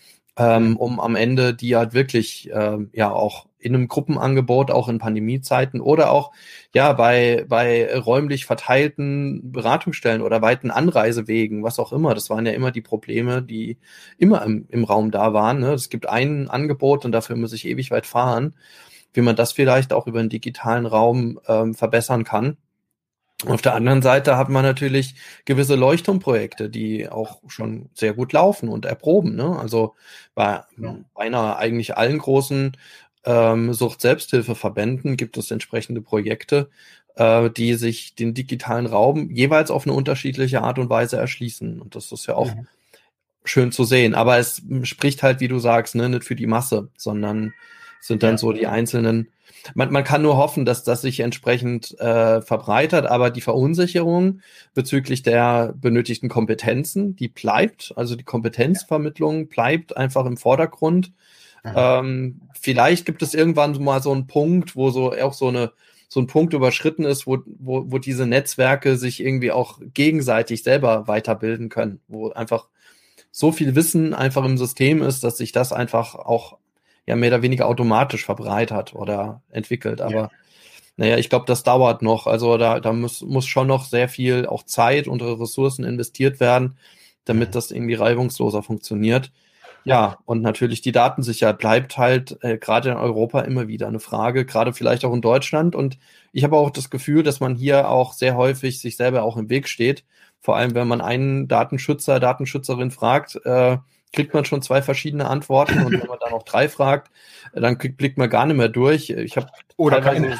S2: ähm, um am Ende die halt wirklich äh, ja auch in einem Gruppenangebot, auch in Pandemiezeiten oder auch ja bei, bei räumlich verteilten Beratungsstellen oder weiten Anreisewegen, was auch immer. Das waren ja immer die Probleme, die immer im, im Raum da waren. Ne? Es gibt ein Angebot und dafür muss ich ewig weit fahren, wie man das vielleicht auch über den digitalen Raum ähm, verbessern kann. Auf der anderen Seite hat man natürlich gewisse Leuchtturmprojekte, die auch schon sehr gut laufen und erproben. Ne? Also bei ja. beinahe eigentlich allen großen ähm, Sucht-Selbsthilfeverbänden gibt es entsprechende Projekte, äh, die sich den digitalen Raum jeweils auf eine unterschiedliche Art und Weise erschließen. Und das ist ja auch mhm. schön zu sehen. Aber es spricht halt, wie du sagst, ne, nicht für die Masse, sondern sind dann ja. so die einzelnen man, man kann nur hoffen, dass das sich entsprechend äh, verbreitert, aber die Verunsicherung bezüglich der benötigten Kompetenzen, die bleibt, also die Kompetenzvermittlung bleibt einfach im Vordergrund. Mhm. Ähm, vielleicht gibt es irgendwann mal so einen Punkt, wo so auch so eine so ein Punkt überschritten ist, wo, wo, wo diese Netzwerke sich irgendwie auch gegenseitig selber weiterbilden können, wo einfach so viel Wissen einfach im System ist, dass sich das einfach auch ja mehr oder weniger automatisch verbreitert oder entwickelt. Aber ja. naja, ich glaube, das dauert noch. Also da, da muss, muss schon noch sehr viel auch Zeit und Ressourcen investiert werden, damit mhm. das irgendwie reibungsloser funktioniert. Ja, und natürlich die Datensicherheit bleibt halt äh, gerade in Europa immer wieder eine Frage, gerade vielleicht auch in Deutschland. Und ich habe auch das Gefühl, dass man hier auch sehr häufig sich selber auch im Weg steht. Vor allem, wenn man einen Datenschützer, Datenschützerin fragt, äh, kriegt man schon zwei verschiedene Antworten und wenn man dann noch drei fragt, dann kriegt, blickt man gar nicht mehr durch. Ich habe
S1: oder keine.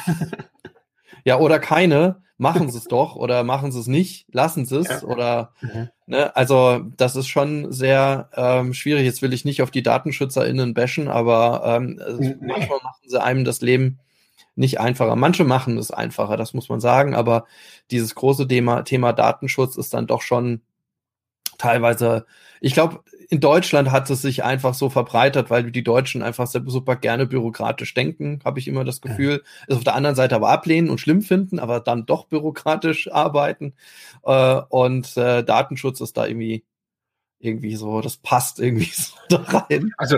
S2: Ja, oder keine. Machen Sie es doch oder machen Sie es nicht, lassen Sie es ja. oder mhm. ne, also das ist schon sehr ähm, schwierig. Jetzt will ich nicht auf die DatenschützerInnen bashen, aber ähm, nee. manchmal machen sie einem das Leben nicht einfacher. Manche machen es einfacher, das muss man sagen, aber dieses große Thema, Thema Datenschutz ist dann doch schon teilweise, ich glaube, in Deutschland hat es sich einfach so verbreitet, weil die Deutschen einfach super gerne bürokratisch denken, habe ich immer das Gefühl. Ja. Es auf der anderen Seite aber ablehnen und schlimm finden, aber dann doch bürokratisch arbeiten. Äh, und äh, Datenschutz ist da irgendwie irgendwie so, das passt irgendwie so da rein.
S1: Also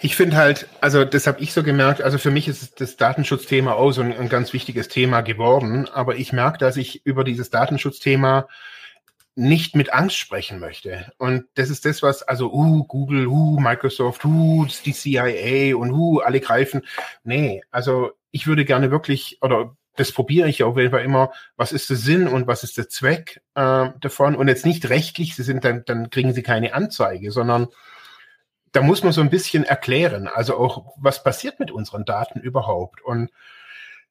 S1: Ich finde halt, also das habe ich so gemerkt, also für mich ist das Datenschutzthema auch so ein, ein ganz wichtiges Thema geworden, aber ich merke, dass ich über dieses Datenschutzthema nicht mit Angst sprechen möchte. Und das ist das, was, also, uh, Google, uh, Microsoft, uh, die CIA und uh, alle greifen. Nee, also ich würde gerne wirklich, oder das probiere ich auf jeden Fall immer, was ist der Sinn und was ist der Zweck äh, davon? Und jetzt nicht rechtlich, sie sind dann, dann kriegen sie keine Anzeige, sondern da muss man so ein bisschen erklären, also auch, was passiert mit unseren Daten überhaupt? Und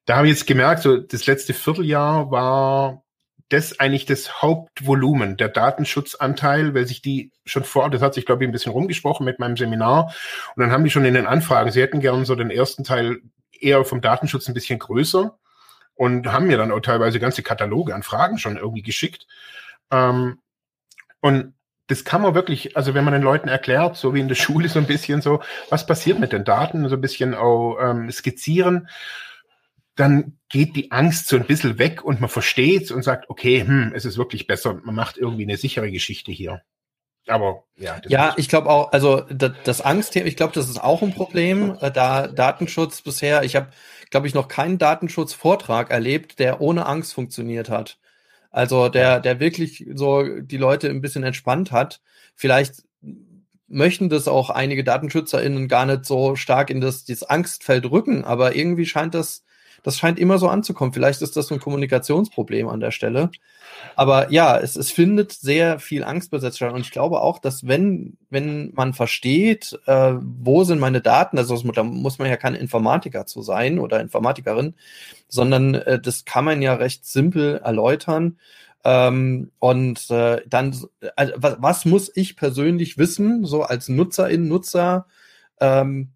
S1: da habe ich jetzt gemerkt, so das letzte Vierteljahr war das eigentlich das Hauptvolumen, der Datenschutzanteil, weil sich die schon vor, das hat sich, glaube ich, ein bisschen rumgesprochen mit meinem Seminar. Und dann haben die schon in den Anfragen, sie hätten gern so den ersten Teil eher vom Datenschutz ein bisschen größer und haben mir dann auch teilweise ganze Kataloge an Fragen schon irgendwie geschickt. Ähm, und das kann man wirklich, also wenn man den Leuten erklärt, so wie in der Schule so ein bisschen so, was passiert mit den Daten, so ein bisschen auch ähm, skizzieren, dann geht die Angst so ein bisschen weg und man versteht und sagt, okay, hm, es ist wirklich besser, man macht irgendwie eine sichere Geschichte hier. Aber ja.
S2: Ja, ich glaube auch, also das, das Angstthema, ich glaube, das ist auch ein Problem, äh, da Datenschutz bisher, ich habe, glaube ich, noch keinen Datenschutzvortrag erlebt, der ohne Angst funktioniert hat. Also der, der wirklich so die Leute ein bisschen entspannt hat. Vielleicht möchten das auch einige DatenschützerInnen gar nicht so stark in das, dieses Angstfeld rücken, aber irgendwie scheint das das scheint immer so anzukommen. Vielleicht ist das ein Kommunikationsproblem an der Stelle. Aber ja, es, es findet sehr viel Angst besetzt statt. Und ich glaube auch, dass wenn, wenn man versteht, äh, wo sind meine Daten, also da muss man ja kein Informatiker zu sein oder Informatikerin, sondern äh, das kann man ja recht simpel erläutern. Ähm, und äh, dann, also, was, was muss ich persönlich wissen, so als Nutzerin, Nutzer, ähm,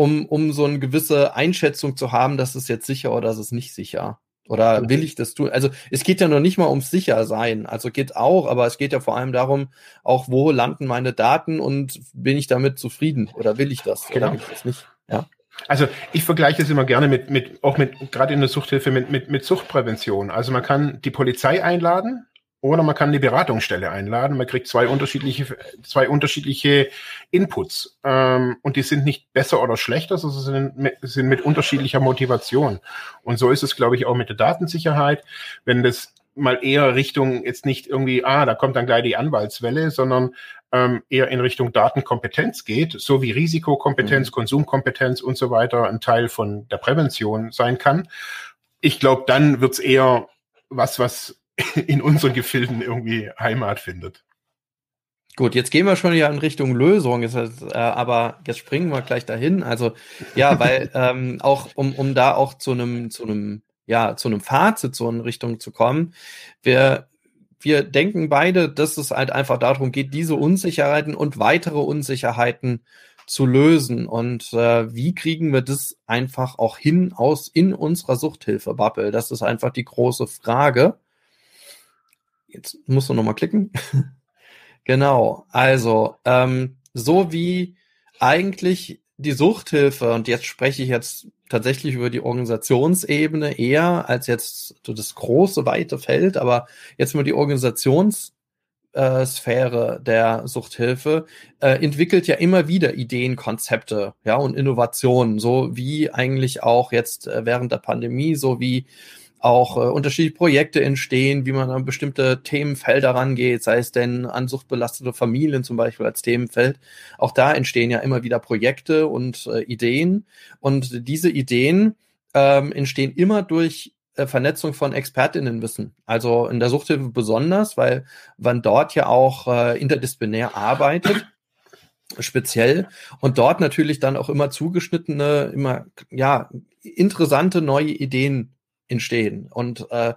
S2: um, um so eine gewisse Einschätzung zu haben, dass es jetzt sicher oder ist es nicht sicher. Oder will ich das tun? Also es geht ja noch nicht mal ums Sichersein. Also geht auch, aber es geht ja vor allem darum, auch wo landen meine Daten und bin ich damit zufrieden oder will ich das
S1: genau.
S2: oder will ich das nicht? Ja.
S1: Also ich vergleiche es immer gerne mit, mit auch mit, gerade in der Suchthilfe, mit, mit, mit Suchtprävention. Also man kann die Polizei einladen, oder man kann die Beratungsstelle einladen. Man kriegt zwei unterschiedliche, zwei unterschiedliche Inputs. Ähm, und die sind nicht besser oder schlechter, sondern sind mit, sind mit unterschiedlicher Motivation. Und so ist es, glaube ich, auch mit der Datensicherheit. Wenn das mal eher Richtung jetzt nicht irgendwie, ah, da kommt dann gleich die Anwaltswelle, sondern ähm, eher in Richtung Datenkompetenz geht, so wie Risikokompetenz, mhm. Konsumkompetenz und so weiter ein Teil von der Prävention sein kann. Ich glaube, dann wird's eher was, was in unseren Gefilden irgendwie Heimat findet.
S2: Gut, jetzt gehen wir schon ja in Richtung Lösung, jetzt, äh, aber jetzt springen wir gleich dahin. Also ja, weil ähm, auch um, um da auch zu einem zu einem ja zu einem Fazit so in Richtung zu kommen, wir wir denken beide, dass es halt einfach darum geht, diese Unsicherheiten und weitere Unsicherheiten zu lösen. Und äh, wie kriegen wir das einfach auch hin aus in unserer Suchthilfe-Bubble? Das ist einfach die große Frage. Jetzt musst du nochmal klicken. genau. Also, ähm, so wie eigentlich die Suchthilfe, und jetzt spreche ich jetzt tatsächlich über die Organisationsebene eher als jetzt so das große, weite Feld, aber jetzt mal die Organisationssphäre der Suchthilfe äh, entwickelt ja immer wieder Ideen, Konzepte, ja, und Innovationen, so wie eigentlich auch jetzt äh, während der Pandemie, so wie auch äh, unterschiedliche Projekte entstehen, wie man an bestimmte Themenfelder rangeht, sei es denn an suchtbelastete Familien zum Beispiel als Themenfeld. Auch da entstehen ja immer wieder Projekte und äh, Ideen. Und diese Ideen ähm, entstehen immer durch äh, Vernetzung von Expertinnenwissen. Also in der Suchthilfe besonders, weil man dort ja auch äh, interdisziplinär arbeitet speziell und dort natürlich dann auch immer zugeschnittene, immer ja interessante neue Ideen entstehen und äh,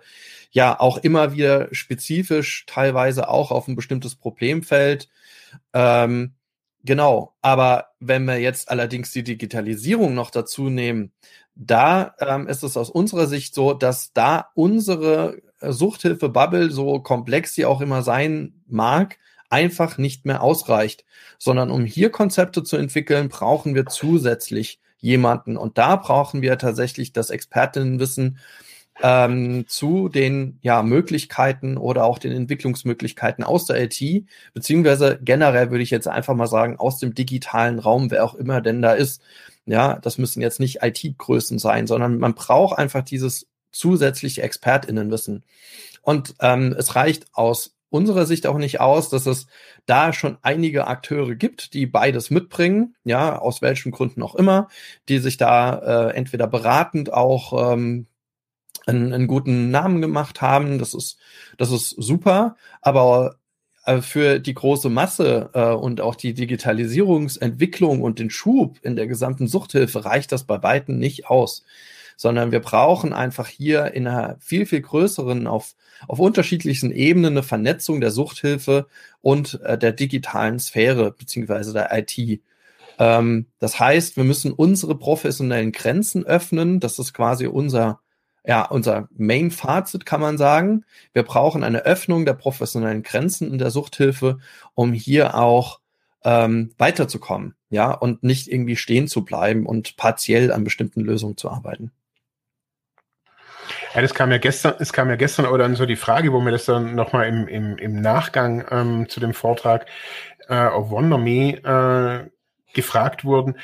S2: ja auch immer wieder spezifisch teilweise auch auf ein bestimmtes Problemfeld. Ähm, genau, aber wenn wir jetzt allerdings die Digitalisierung noch dazu nehmen, da ähm, ist es aus unserer Sicht so, dass da unsere Suchthilfe-Bubble, so komplex sie auch immer sein mag, einfach nicht mehr ausreicht, sondern um hier Konzepte zu entwickeln, brauchen wir zusätzlich jemanden. Und da brauchen wir tatsächlich das Expertinnenwissen ähm, zu den ja, Möglichkeiten oder auch den Entwicklungsmöglichkeiten aus der IT, beziehungsweise generell würde ich jetzt einfach mal sagen, aus dem digitalen Raum, wer auch immer denn da ist. Ja, das müssen jetzt nicht IT-Größen sein, sondern man braucht einfach dieses zusätzliche ExpertInnenwissen. Und ähm, es reicht aus unserer Sicht auch nicht aus, dass es da schon einige Akteure gibt, die beides mitbringen, ja, aus welchen Gründen auch immer, die sich da äh, entweder beratend auch ähm, einen, einen guten Namen gemacht haben. Das ist, das ist super, aber äh, für die große Masse äh, und auch die Digitalisierungsentwicklung und den Schub in der gesamten Suchthilfe reicht das bei weitem nicht aus sondern wir brauchen einfach hier in einer viel, viel größeren, auf, auf unterschiedlichsten Ebenen eine Vernetzung der Suchthilfe und äh, der digitalen Sphäre beziehungsweise der IT. Ähm, das heißt, wir müssen unsere professionellen Grenzen öffnen. Das ist quasi unser ja, unser Main-Fazit kann man sagen. Wir brauchen eine Öffnung der professionellen Grenzen in der Suchthilfe, um hier auch ähm, weiterzukommen, ja, und nicht irgendwie stehen zu bleiben und partiell an bestimmten Lösungen zu arbeiten.
S1: Ja, das kam ja gestern, es kam ja gestern oder dann so die Frage, wo mir das dann nochmal im, im, im Nachgang ähm, zu dem Vortrag äh, auf WonderMe äh, gefragt wurden,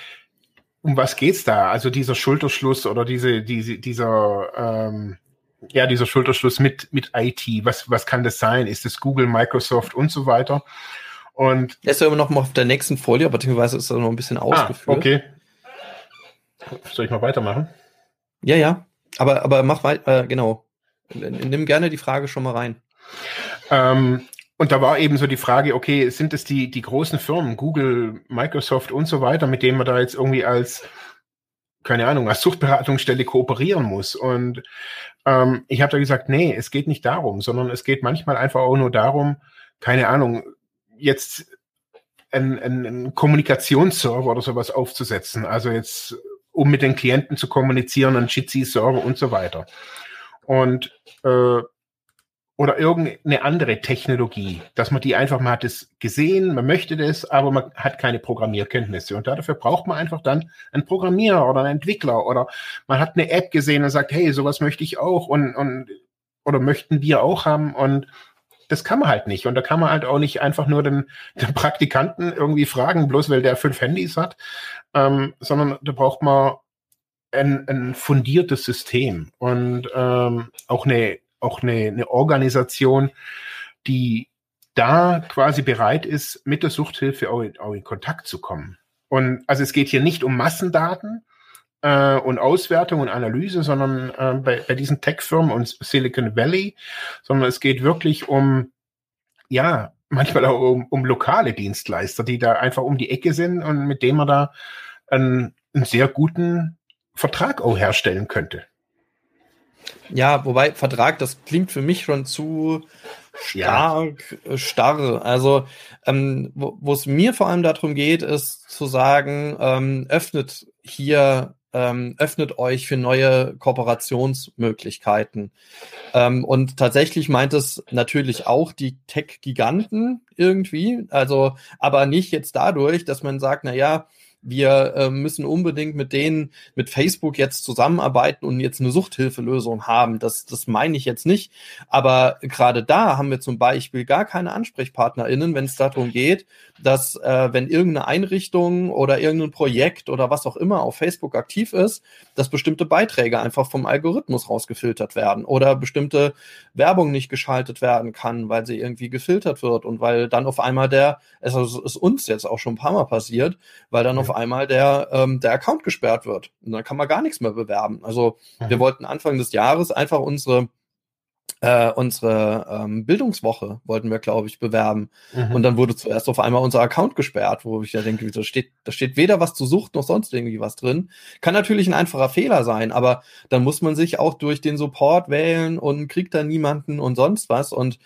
S1: um was geht's da? Also dieser Schulterschluss oder diese, diese, dieser, ähm, ja, dieser Schulterschluss mit, mit IT, was, was kann das sein? Ist es Google, Microsoft und so weiter? Und.
S2: Er ist ja immer noch mal auf der nächsten Folie, beziehungsweise ist er noch ein bisschen ah, ausgeführt.
S1: Ah, okay. Soll ich mal weitermachen?
S2: Ja, ja. Aber, aber mach weiter, äh, genau. Nimm gerne die Frage schon mal rein.
S1: Ähm, und da war eben so die Frage, okay, sind es die, die großen Firmen, Google, Microsoft und so weiter, mit denen man da jetzt irgendwie als, keine Ahnung, als Suchtberatungsstelle kooperieren muss? Und ähm, ich habe da gesagt, nee, es geht nicht darum, sondern es geht manchmal einfach auch nur darum, keine Ahnung, jetzt einen, einen Kommunikationsserver oder sowas aufzusetzen. Also jetzt um mit den Klienten zu kommunizieren, ein Jitsi-Server und so weiter. Und äh, oder irgendeine andere Technologie, dass man die einfach, man hat es gesehen, man möchte das, aber man hat keine Programmierkenntnisse. Und dafür braucht man einfach dann einen Programmierer oder einen Entwickler oder man hat eine App gesehen und sagt, hey, sowas möchte ich auch und, und oder möchten wir auch haben und das kann man halt nicht. Und da kann man halt auch nicht einfach nur den, den Praktikanten irgendwie fragen, bloß weil der fünf Handys hat, ähm, sondern da braucht man ein, ein fundiertes System und ähm, auch eine auch eine, eine Organisation, die da quasi bereit ist, mit der Suchthilfe auch in, auch in Kontakt zu kommen. Und also es geht hier nicht um Massendaten äh, und Auswertung und Analyse, sondern äh, bei, bei diesen Tech-Firmen und Silicon Valley, sondern es geht wirklich um ja manchmal auch um, um lokale Dienstleister, die da einfach um die Ecke sind und mit denen man da einen, einen sehr guten Vertrag auch herstellen könnte.
S2: Ja, wobei Vertrag, das klingt für mich schon zu stark, ja. Äh, starr. Also, ähm, wo es mir vor allem darum geht, ist zu sagen, ähm, öffnet hier ähm, öffnet euch für neue Kooperationsmöglichkeiten. Ähm, und tatsächlich meint es natürlich auch die Tech-Giganten irgendwie, also aber nicht jetzt dadurch, dass man sagt, na ja, wir äh, müssen unbedingt mit denen, mit Facebook jetzt zusammenarbeiten und jetzt eine Suchthilfelösung haben. Das, das meine ich jetzt nicht. Aber gerade da haben wir zum Beispiel gar keine AnsprechpartnerInnen, wenn es darum geht, dass äh, wenn irgendeine Einrichtung oder irgendein Projekt oder was auch immer auf Facebook aktiv ist, dass bestimmte Beiträge einfach vom Algorithmus rausgefiltert werden oder bestimmte Werbung nicht geschaltet werden kann, weil sie irgendwie gefiltert wird und weil dann auf einmal der, es ist uns jetzt auch schon ein paar Mal passiert, weil dann auf auf einmal der, ähm, der Account gesperrt wird. Und dann kann man gar nichts mehr bewerben. Also mhm. wir wollten Anfang des Jahres einfach unsere äh, unsere ähm, Bildungswoche wollten wir, glaube ich, bewerben. Mhm. Und dann wurde zuerst auf einmal unser Account gesperrt, wo ich ja denke, da steht, da steht weder was zu Sucht noch sonst irgendwie was drin. Kann natürlich ein einfacher Fehler sein, aber dann muss man sich auch durch den Support wählen und kriegt da niemanden und sonst was. Und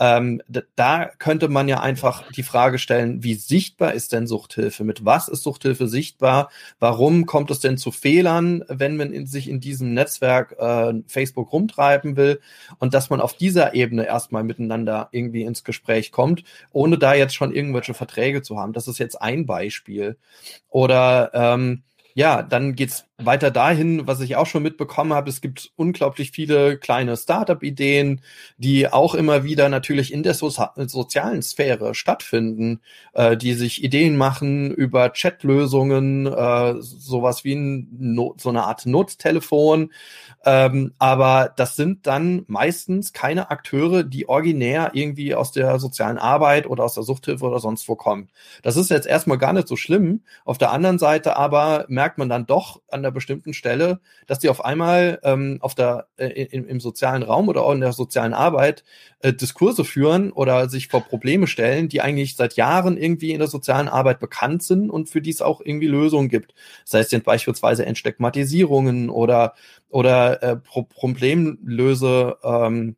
S2: ähm, da könnte man ja einfach die Frage stellen, wie sichtbar ist denn Suchthilfe? Mit was ist Suchthilfe sichtbar? Warum kommt es denn zu Fehlern, wenn man in, sich in diesem Netzwerk äh, Facebook rumtreiben will? Und dass man auf dieser Ebene erstmal miteinander irgendwie ins Gespräch kommt, ohne da jetzt schon irgendwelche Verträge zu haben. Das ist jetzt ein Beispiel. Oder ähm, ja, dann geht's weiter dahin, was ich auch schon mitbekommen habe. Es gibt unglaublich viele kleine Startup-Ideen, die auch immer wieder natürlich in der so sozialen Sphäre stattfinden, äh, die sich Ideen machen über Chatlösungen, äh, sowas wie ein so eine Art Nottelefon, ähm, aber das sind dann meistens keine Akteure, die originär irgendwie aus der sozialen Arbeit oder aus der Suchthilfe oder sonst wo kommen. Das ist jetzt erstmal gar nicht so schlimm. Auf der anderen Seite aber merkt man dann doch an der bestimmten Stelle, dass die auf einmal ähm, auf der, äh, im, im sozialen Raum oder auch in der sozialen Arbeit äh, Diskurse führen oder sich vor Probleme stellen, die eigentlich seit Jahren irgendwie in der sozialen Arbeit bekannt sind und für die es auch irgendwie Lösungen gibt. Das heißt, sind beispielsweise Entstigmatisierungen oder oder äh, Pro Problemlöse ähm,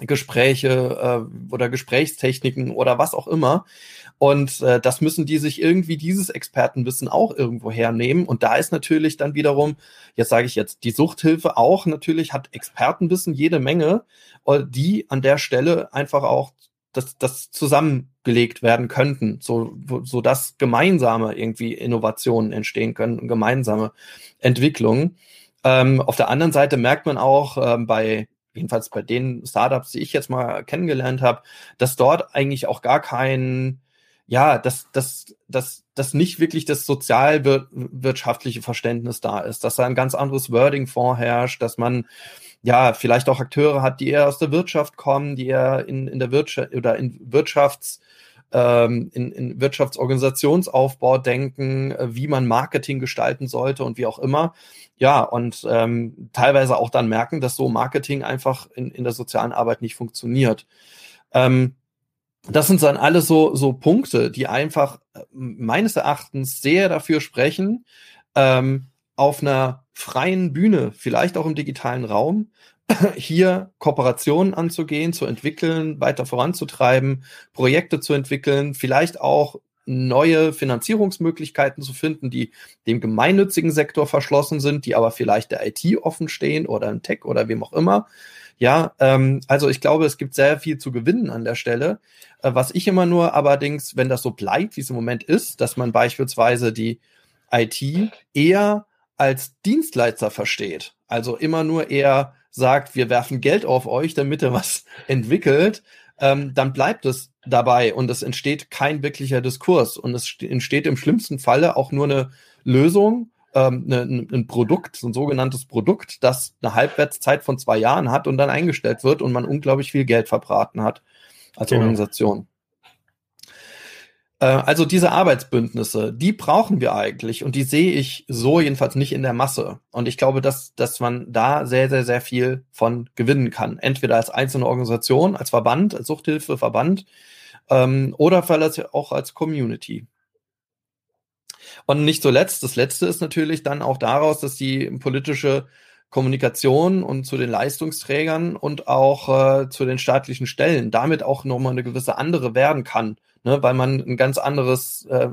S2: Gespräche äh, oder Gesprächstechniken oder was auch immer. Und äh, das müssen die sich irgendwie dieses Expertenwissen auch irgendwo hernehmen. Und da ist natürlich dann wiederum, jetzt sage ich jetzt, die Suchthilfe auch natürlich hat Expertenwissen jede Menge, äh, die an der Stelle einfach auch das, das zusammengelegt werden könnten, so, so dass gemeinsame irgendwie Innovationen entstehen können, gemeinsame Entwicklungen. Ähm, auf der anderen Seite merkt man auch ähm, bei jedenfalls bei den Startups, die ich jetzt mal kennengelernt habe, dass dort eigentlich auch gar kein, ja, dass, dass, dass, dass nicht wirklich das sozialwirtschaftliche Verständnis da ist, dass da ein ganz anderes Wording vorherrscht, dass man ja vielleicht auch Akteure hat, die eher aus der Wirtschaft kommen, die eher in, in der Wirtschaft oder in Wirtschafts ähm, in, in Wirtschaftsorganisationsaufbau denken, äh, wie man Marketing gestalten sollte und wie auch immer. Ja, und ähm, teilweise auch dann merken, dass so Marketing einfach in, in der sozialen Arbeit nicht funktioniert. Ähm, das sind dann alles so, so Punkte, die einfach äh, meines Erachtens sehr dafür sprechen, ähm, auf einer freien Bühne, vielleicht auch im digitalen Raum, hier Kooperationen anzugehen, zu entwickeln, weiter voranzutreiben, Projekte zu entwickeln, vielleicht auch neue Finanzierungsmöglichkeiten zu finden, die dem gemeinnützigen Sektor verschlossen sind, die aber vielleicht der IT offen stehen oder im Tech oder wem auch immer. Ja, ähm, also ich glaube, es gibt sehr viel zu gewinnen an der Stelle. Äh, was ich immer nur allerdings, wenn das so bleibt, wie es im Moment ist, dass man beispielsweise die IT eher als Dienstleister versteht. Also immer nur eher sagt, wir werfen Geld auf euch, damit ihr was entwickelt, ähm, dann bleibt es dabei und es entsteht kein wirklicher Diskurs und es entsteht im schlimmsten Falle auch nur eine Lösung, ähm, eine, ein Produkt, ein sogenanntes Produkt, das eine Halbwertszeit von zwei Jahren hat und dann eingestellt wird und man unglaublich viel Geld verbraten hat als genau. Organisation. Äh, also diese Arbeitsbündnisse, die brauchen wir eigentlich und die sehe ich so jedenfalls nicht in der Masse. Und ich glaube, dass, dass man da sehr, sehr, sehr viel von gewinnen kann. Entweder als einzelne Organisation, als Verband, als Suchthilfeverband ähm, oder vielleicht auch als Community. Und nicht zuletzt, das Letzte ist natürlich dann auch daraus, dass die politische Kommunikation und zu den Leistungsträgern und auch äh, zu den staatlichen Stellen damit auch nochmal eine gewisse andere werden kann ne, weil man ein ganz anderes, äh,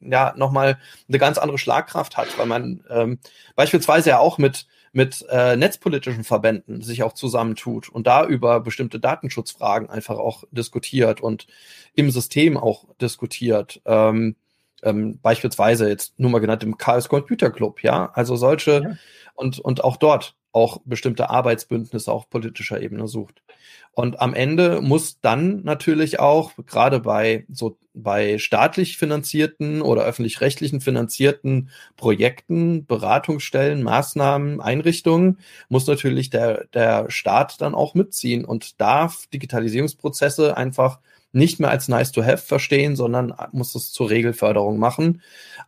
S2: ja, nochmal eine ganz andere Schlagkraft hat, weil man ähm, beispielsweise ja auch mit mit äh, netzpolitischen Verbänden sich auch zusammentut und da über bestimmte Datenschutzfragen einfach auch diskutiert und im System auch diskutiert. Ähm, ähm, beispielsweise jetzt nur mal genannt im Chaos Computer Club, ja, also solche ja. und und auch dort auch bestimmte Arbeitsbündnisse auf politischer Ebene sucht. Und am Ende muss dann natürlich auch, gerade bei so bei staatlich finanzierten oder öffentlich-rechtlichen finanzierten Projekten, Beratungsstellen, Maßnahmen, Einrichtungen, muss natürlich der, der Staat dann auch mitziehen und darf Digitalisierungsprozesse einfach nicht mehr als nice to have verstehen, sondern muss es zur Regelförderung machen.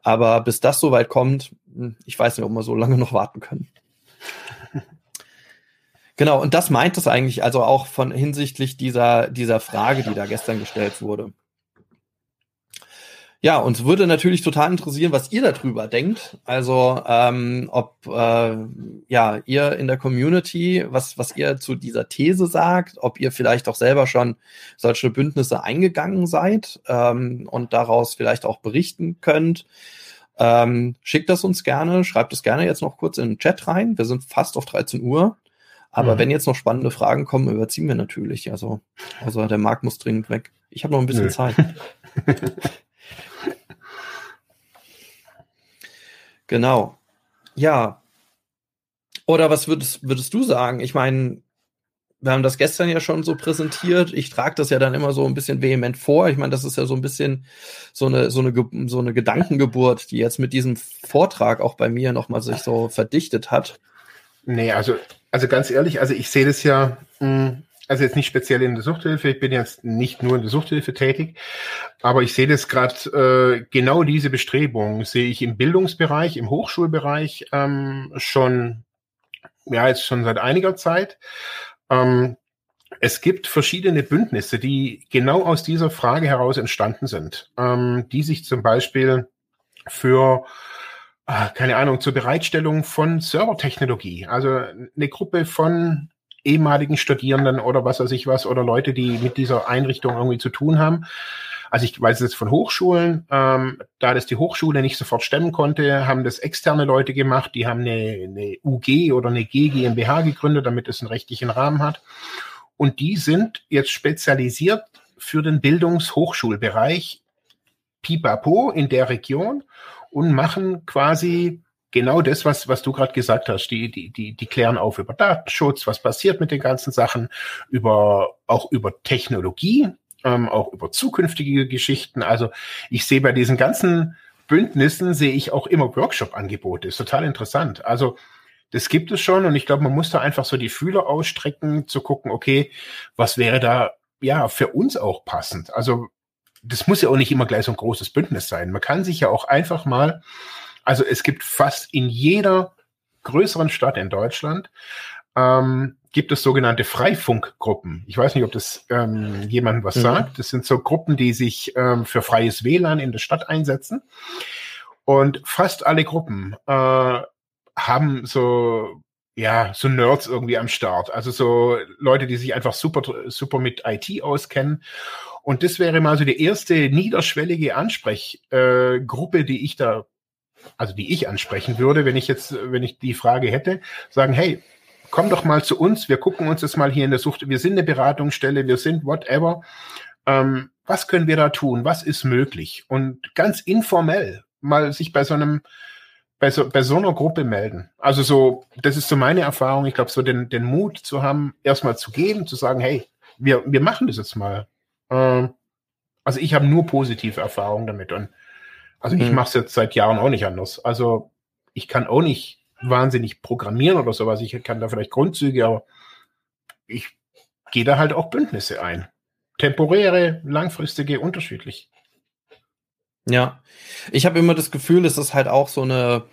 S2: Aber bis das soweit kommt, hm, ich weiß nicht, ob wir so lange noch warten können. Genau, und das meint es eigentlich also auch von hinsichtlich dieser, dieser Frage, die da gestern gestellt wurde. Ja, uns würde natürlich total interessieren, was ihr darüber denkt. Also ähm, ob äh, ja ihr in der Community, was was ihr zu dieser These sagt, ob ihr vielleicht auch selber schon solche Bündnisse eingegangen seid ähm, und daraus vielleicht auch berichten könnt. Ähm, schickt das uns gerne, schreibt es gerne jetzt noch kurz in den Chat rein. Wir sind fast auf 13 Uhr. Aber mhm. wenn jetzt noch spannende Fragen kommen, überziehen wir natürlich. Also, also der Markt muss dringend weg. Ich habe noch ein bisschen Nö. Zeit. Genau. Ja. Oder was würdest, würdest du sagen? Ich meine, wir haben das gestern ja schon so präsentiert. Ich trage das ja dann immer so ein bisschen vehement vor. Ich meine, das ist ja so ein bisschen so eine, so eine, so eine Gedankengeburt, die jetzt mit diesem Vortrag auch bei mir nochmal sich so verdichtet hat.
S1: Nee, also, also ganz ehrlich, also ich sehe das ja, hm, also jetzt nicht speziell in der Suchthilfe, ich bin jetzt nicht nur in der Suchthilfe tätig, aber ich sehe das gerade, äh, genau diese Bestrebung sehe ich im Bildungsbereich, im Hochschulbereich ähm, schon, ja, jetzt schon seit einiger Zeit. Ähm, es gibt verschiedene Bündnisse, die genau aus dieser Frage heraus entstanden sind, ähm, die sich zum Beispiel für keine Ahnung, zur Bereitstellung von Servertechnologie. Also eine Gruppe von ehemaligen Studierenden oder was weiß ich was oder Leute, die mit dieser Einrichtung irgendwie zu tun haben. Also ich weiß es jetzt von Hochschulen, ähm, da das die Hochschule nicht sofort stemmen konnte, haben das externe Leute gemacht, die haben eine, eine UG oder eine G GmbH gegründet, damit es einen rechtlichen Rahmen hat. Und die sind jetzt spezialisiert für den Bildungshochschulbereich Pipapo in der Region und machen quasi genau das, was, was du gerade gesagt hast. Die, die, die, die klären auf über Datenschutz, was passiert mit den ganzen Sachen, über, auch über Technologie, ähm, auch über zukünftige Geschichten. Also ich sehe bei diesen ganzen Bündnissen sehe ich auch immer Workshop-Angebote. Ist total interessant. Also das gibt es schon und ich glaube, man muss da einfach so die Fühler ausstrecken, zu gucken, okay, was wäre da ja für uns auch passend. Also das muss ja auch nicht immer gleich so ein großes Bündnis sein. Man kann sich ja auch einfach mal also es gibt fast in jeder größeren Stadt in Deutschland ähm, gibt es sogenannte Freifunkgruppen. Ich weiß nicht, ob das ähm, jemandem was mhm. sagt. Das sind so Gruppen, die sich ähm, für freies WLAN in der Stadt einsetzen. Und fast alle Gruppen äh, haben so ja, so Nerds irgendwie am Start. Also so Leute, die sich einfach super, super mit IT auskennen. Und das wäre mal so die erste niederschwellige Ansprechgruppe, die ich da also die ich ansprechen würde, wenn ich jetzt, wenn ich die Frage hätte, sagen, hey, komm doch mal zu uns, wir gucken uns das mal hier in der Sucht, wir sind eine Beratungsstelle, wir sind whatever. Ähm, was können wir da tun? Was ist möglich? Und ganz informell mal sich bei so einem, bei so, bei so einer Gruppe melden. Also so, das ist so meine Erfahrung. Ich glaube, so den, den Mut zu haben, erstmal zu gehen, zu sagen, hey, wir, wir machen das jetzt mal. Ähm, also ich habe nur positive Erfahrungen damit und also ich mhm. mache es jetzt seit Jahren auch nicht anders. Also ich kann auch nicht wahnsinnig programmieren oder sowas. Ich kann da vielleicht Grundzüge, aber ich gehe da halt auch Bündnisse ein. Temporäre, langfristige, unterschiedlich.
S2: Ja, ich habe immer das Gefühl, es ist halt auch so eine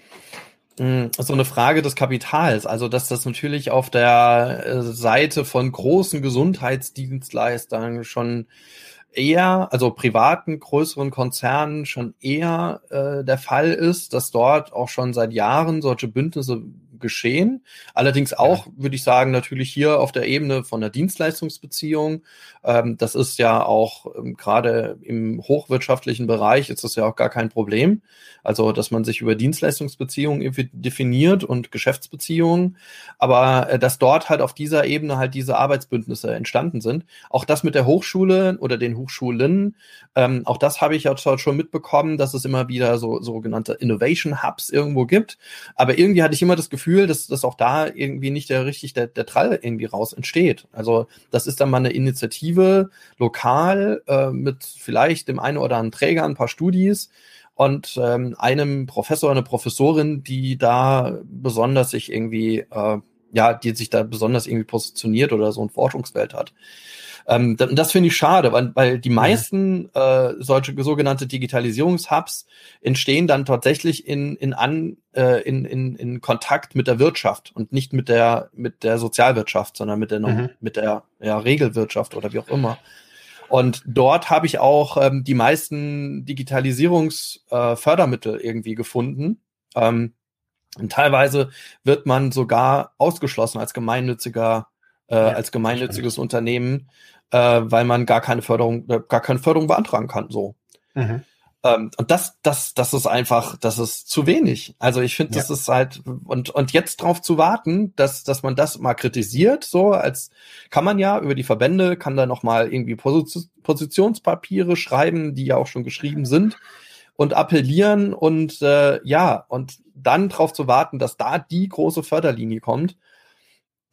S2: hm, so eine Frage des Kapitals. Also, dass das natürlich auf der äh, Seite von großen Gesundheitsdienstleistern schon eher, also privaten, größeren Konzernen schon eher äh, der Fall ist, dass dort auch schon seit Jahren solche Bündnisse geschehen. Allerdings auch, ja. würde ich sagen, natürlich hier auf der Ebene von der Dienstleistungsbeziehung. Ähm, das ist ja auch ähm, gerade im hochwirtschaftlichen Bereich ist das ja auch gar kein Problem. Also, dass man sich über Dienstleistungsbeziehungen definiert und Geschäftsbeziehungen, aber äh, dass dort halt auf dieser Ebene halt diese Arbeitsbündnisse entstanden sind. Auch das mit der Hochschule oder den Hochschulen, ähm, auch das habe ich ja schon mitbekommen, dass es immer wieder so sogenannte Innovation Hubs irgendwo gibt. Aber irgendwie hatte ich immer das Gefühl, dass, dass auch da irgendwie nicht der richtig der, der Trall irgendwie raus entsteht. Also das ist dann mal eine Initiative lokal äh, mit vielleicht dem einen oder anderen Träger, ein paar Studis und ähm, einem Professor, eine Professorin, die da besonders sich irgendwie, äh, ja, die sich da besonders irgendwie positioniert oder so ein Forschungsfeld hat. Ähm, das finde ich schade, weil, weil die meisten äh, solche sogenannte Digitalisierungshubs entstehen dann tatsächlich in, in, an, äh, in, in, in Kontakt mit der Wirtschaft und nicht mit der, mit der Sozialwirtschaft, sondern mit der, mhm. mit der ja, Regelwirtschaft oder wie auch immer. Und dort habe ich auch ähm, die meisten Digitalisierungsfördermittel äh, irgendwie gefunden. Ähm, und teilweise wird man sogar ausgeschlossen als gemeinnütziger, äh, ja, als gemeinnütziges Unternehmen, äh, weil man gar keine Förderung, äh, gar keine Förderung beantragen kann. So. Mhm. Ähm, und das, das, das ist einfach, das ist zu wenig. Also ich finde, das ja. ist halt, und, und jetzt drauf zu warten, dass, dass man das mal kritisiert, so als kann man ja über die Verbände, kann da nochmal irgendwie Positions Positionspapiere schreiben, die ja auch schon geschrieben sind. und appellieren und äh, ja, und dann darauf zu warten, dass da die große Förderlinie kommt,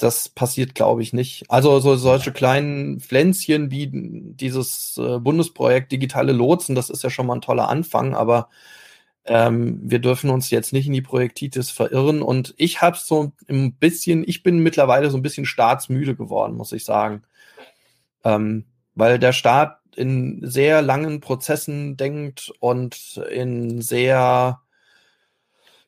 S2: das passiert, glaube ich, nicht. Also so solche kleinen Pflänzchen wie dieses äh, Bundesprojekt Digitale Lotsen, das ist ja schon mal ein toller Anfang, aber ähm, wir dürfen uns jetzt nicht in die Projektitis verirren. Und ich habe so ein bisschen, ich bin mittlerweile so ein bisschen staatsmüde geworden, muss ich sagen. Ähm, weil der Staat in sehr langen Prozessen denkt und in sehr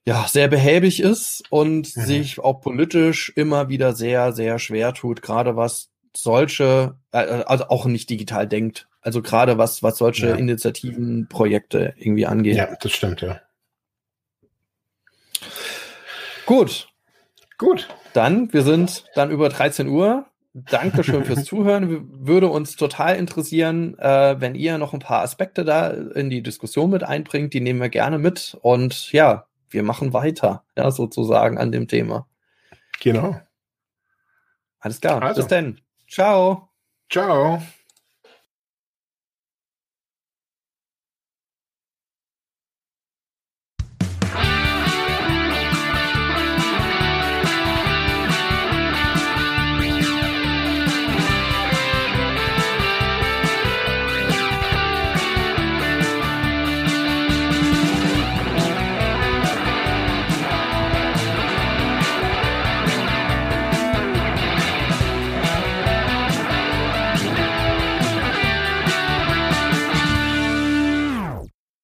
S2: ja, sehr behäbig ist und mhm. sich auch politisch immer wieder sehr, sehr schwer tut, gerade was solche, äh, also auch nicht digital denkt. Also gerade was, was solche ja. Initiativen, Projekte irgendwie angeht.
S1: Ja, das stimmt, ja.
S2: Gut.
S1: Gut.
S2: Dann, wir sind dann über 13 Uhr. Dankeschön fürs Zuhören. Würde uns total interessieren, äh, wenn ihr noch ein paar Aspekte da in die Diskussion mit einbringt. Die nehmen wir gerne mit. Und ja, wir machen weiter, ja, sozusagen an dem Thema.
S1: Genau.
S2: Alles klar. Also. Bis dann. Ciao.
S1: Ciao.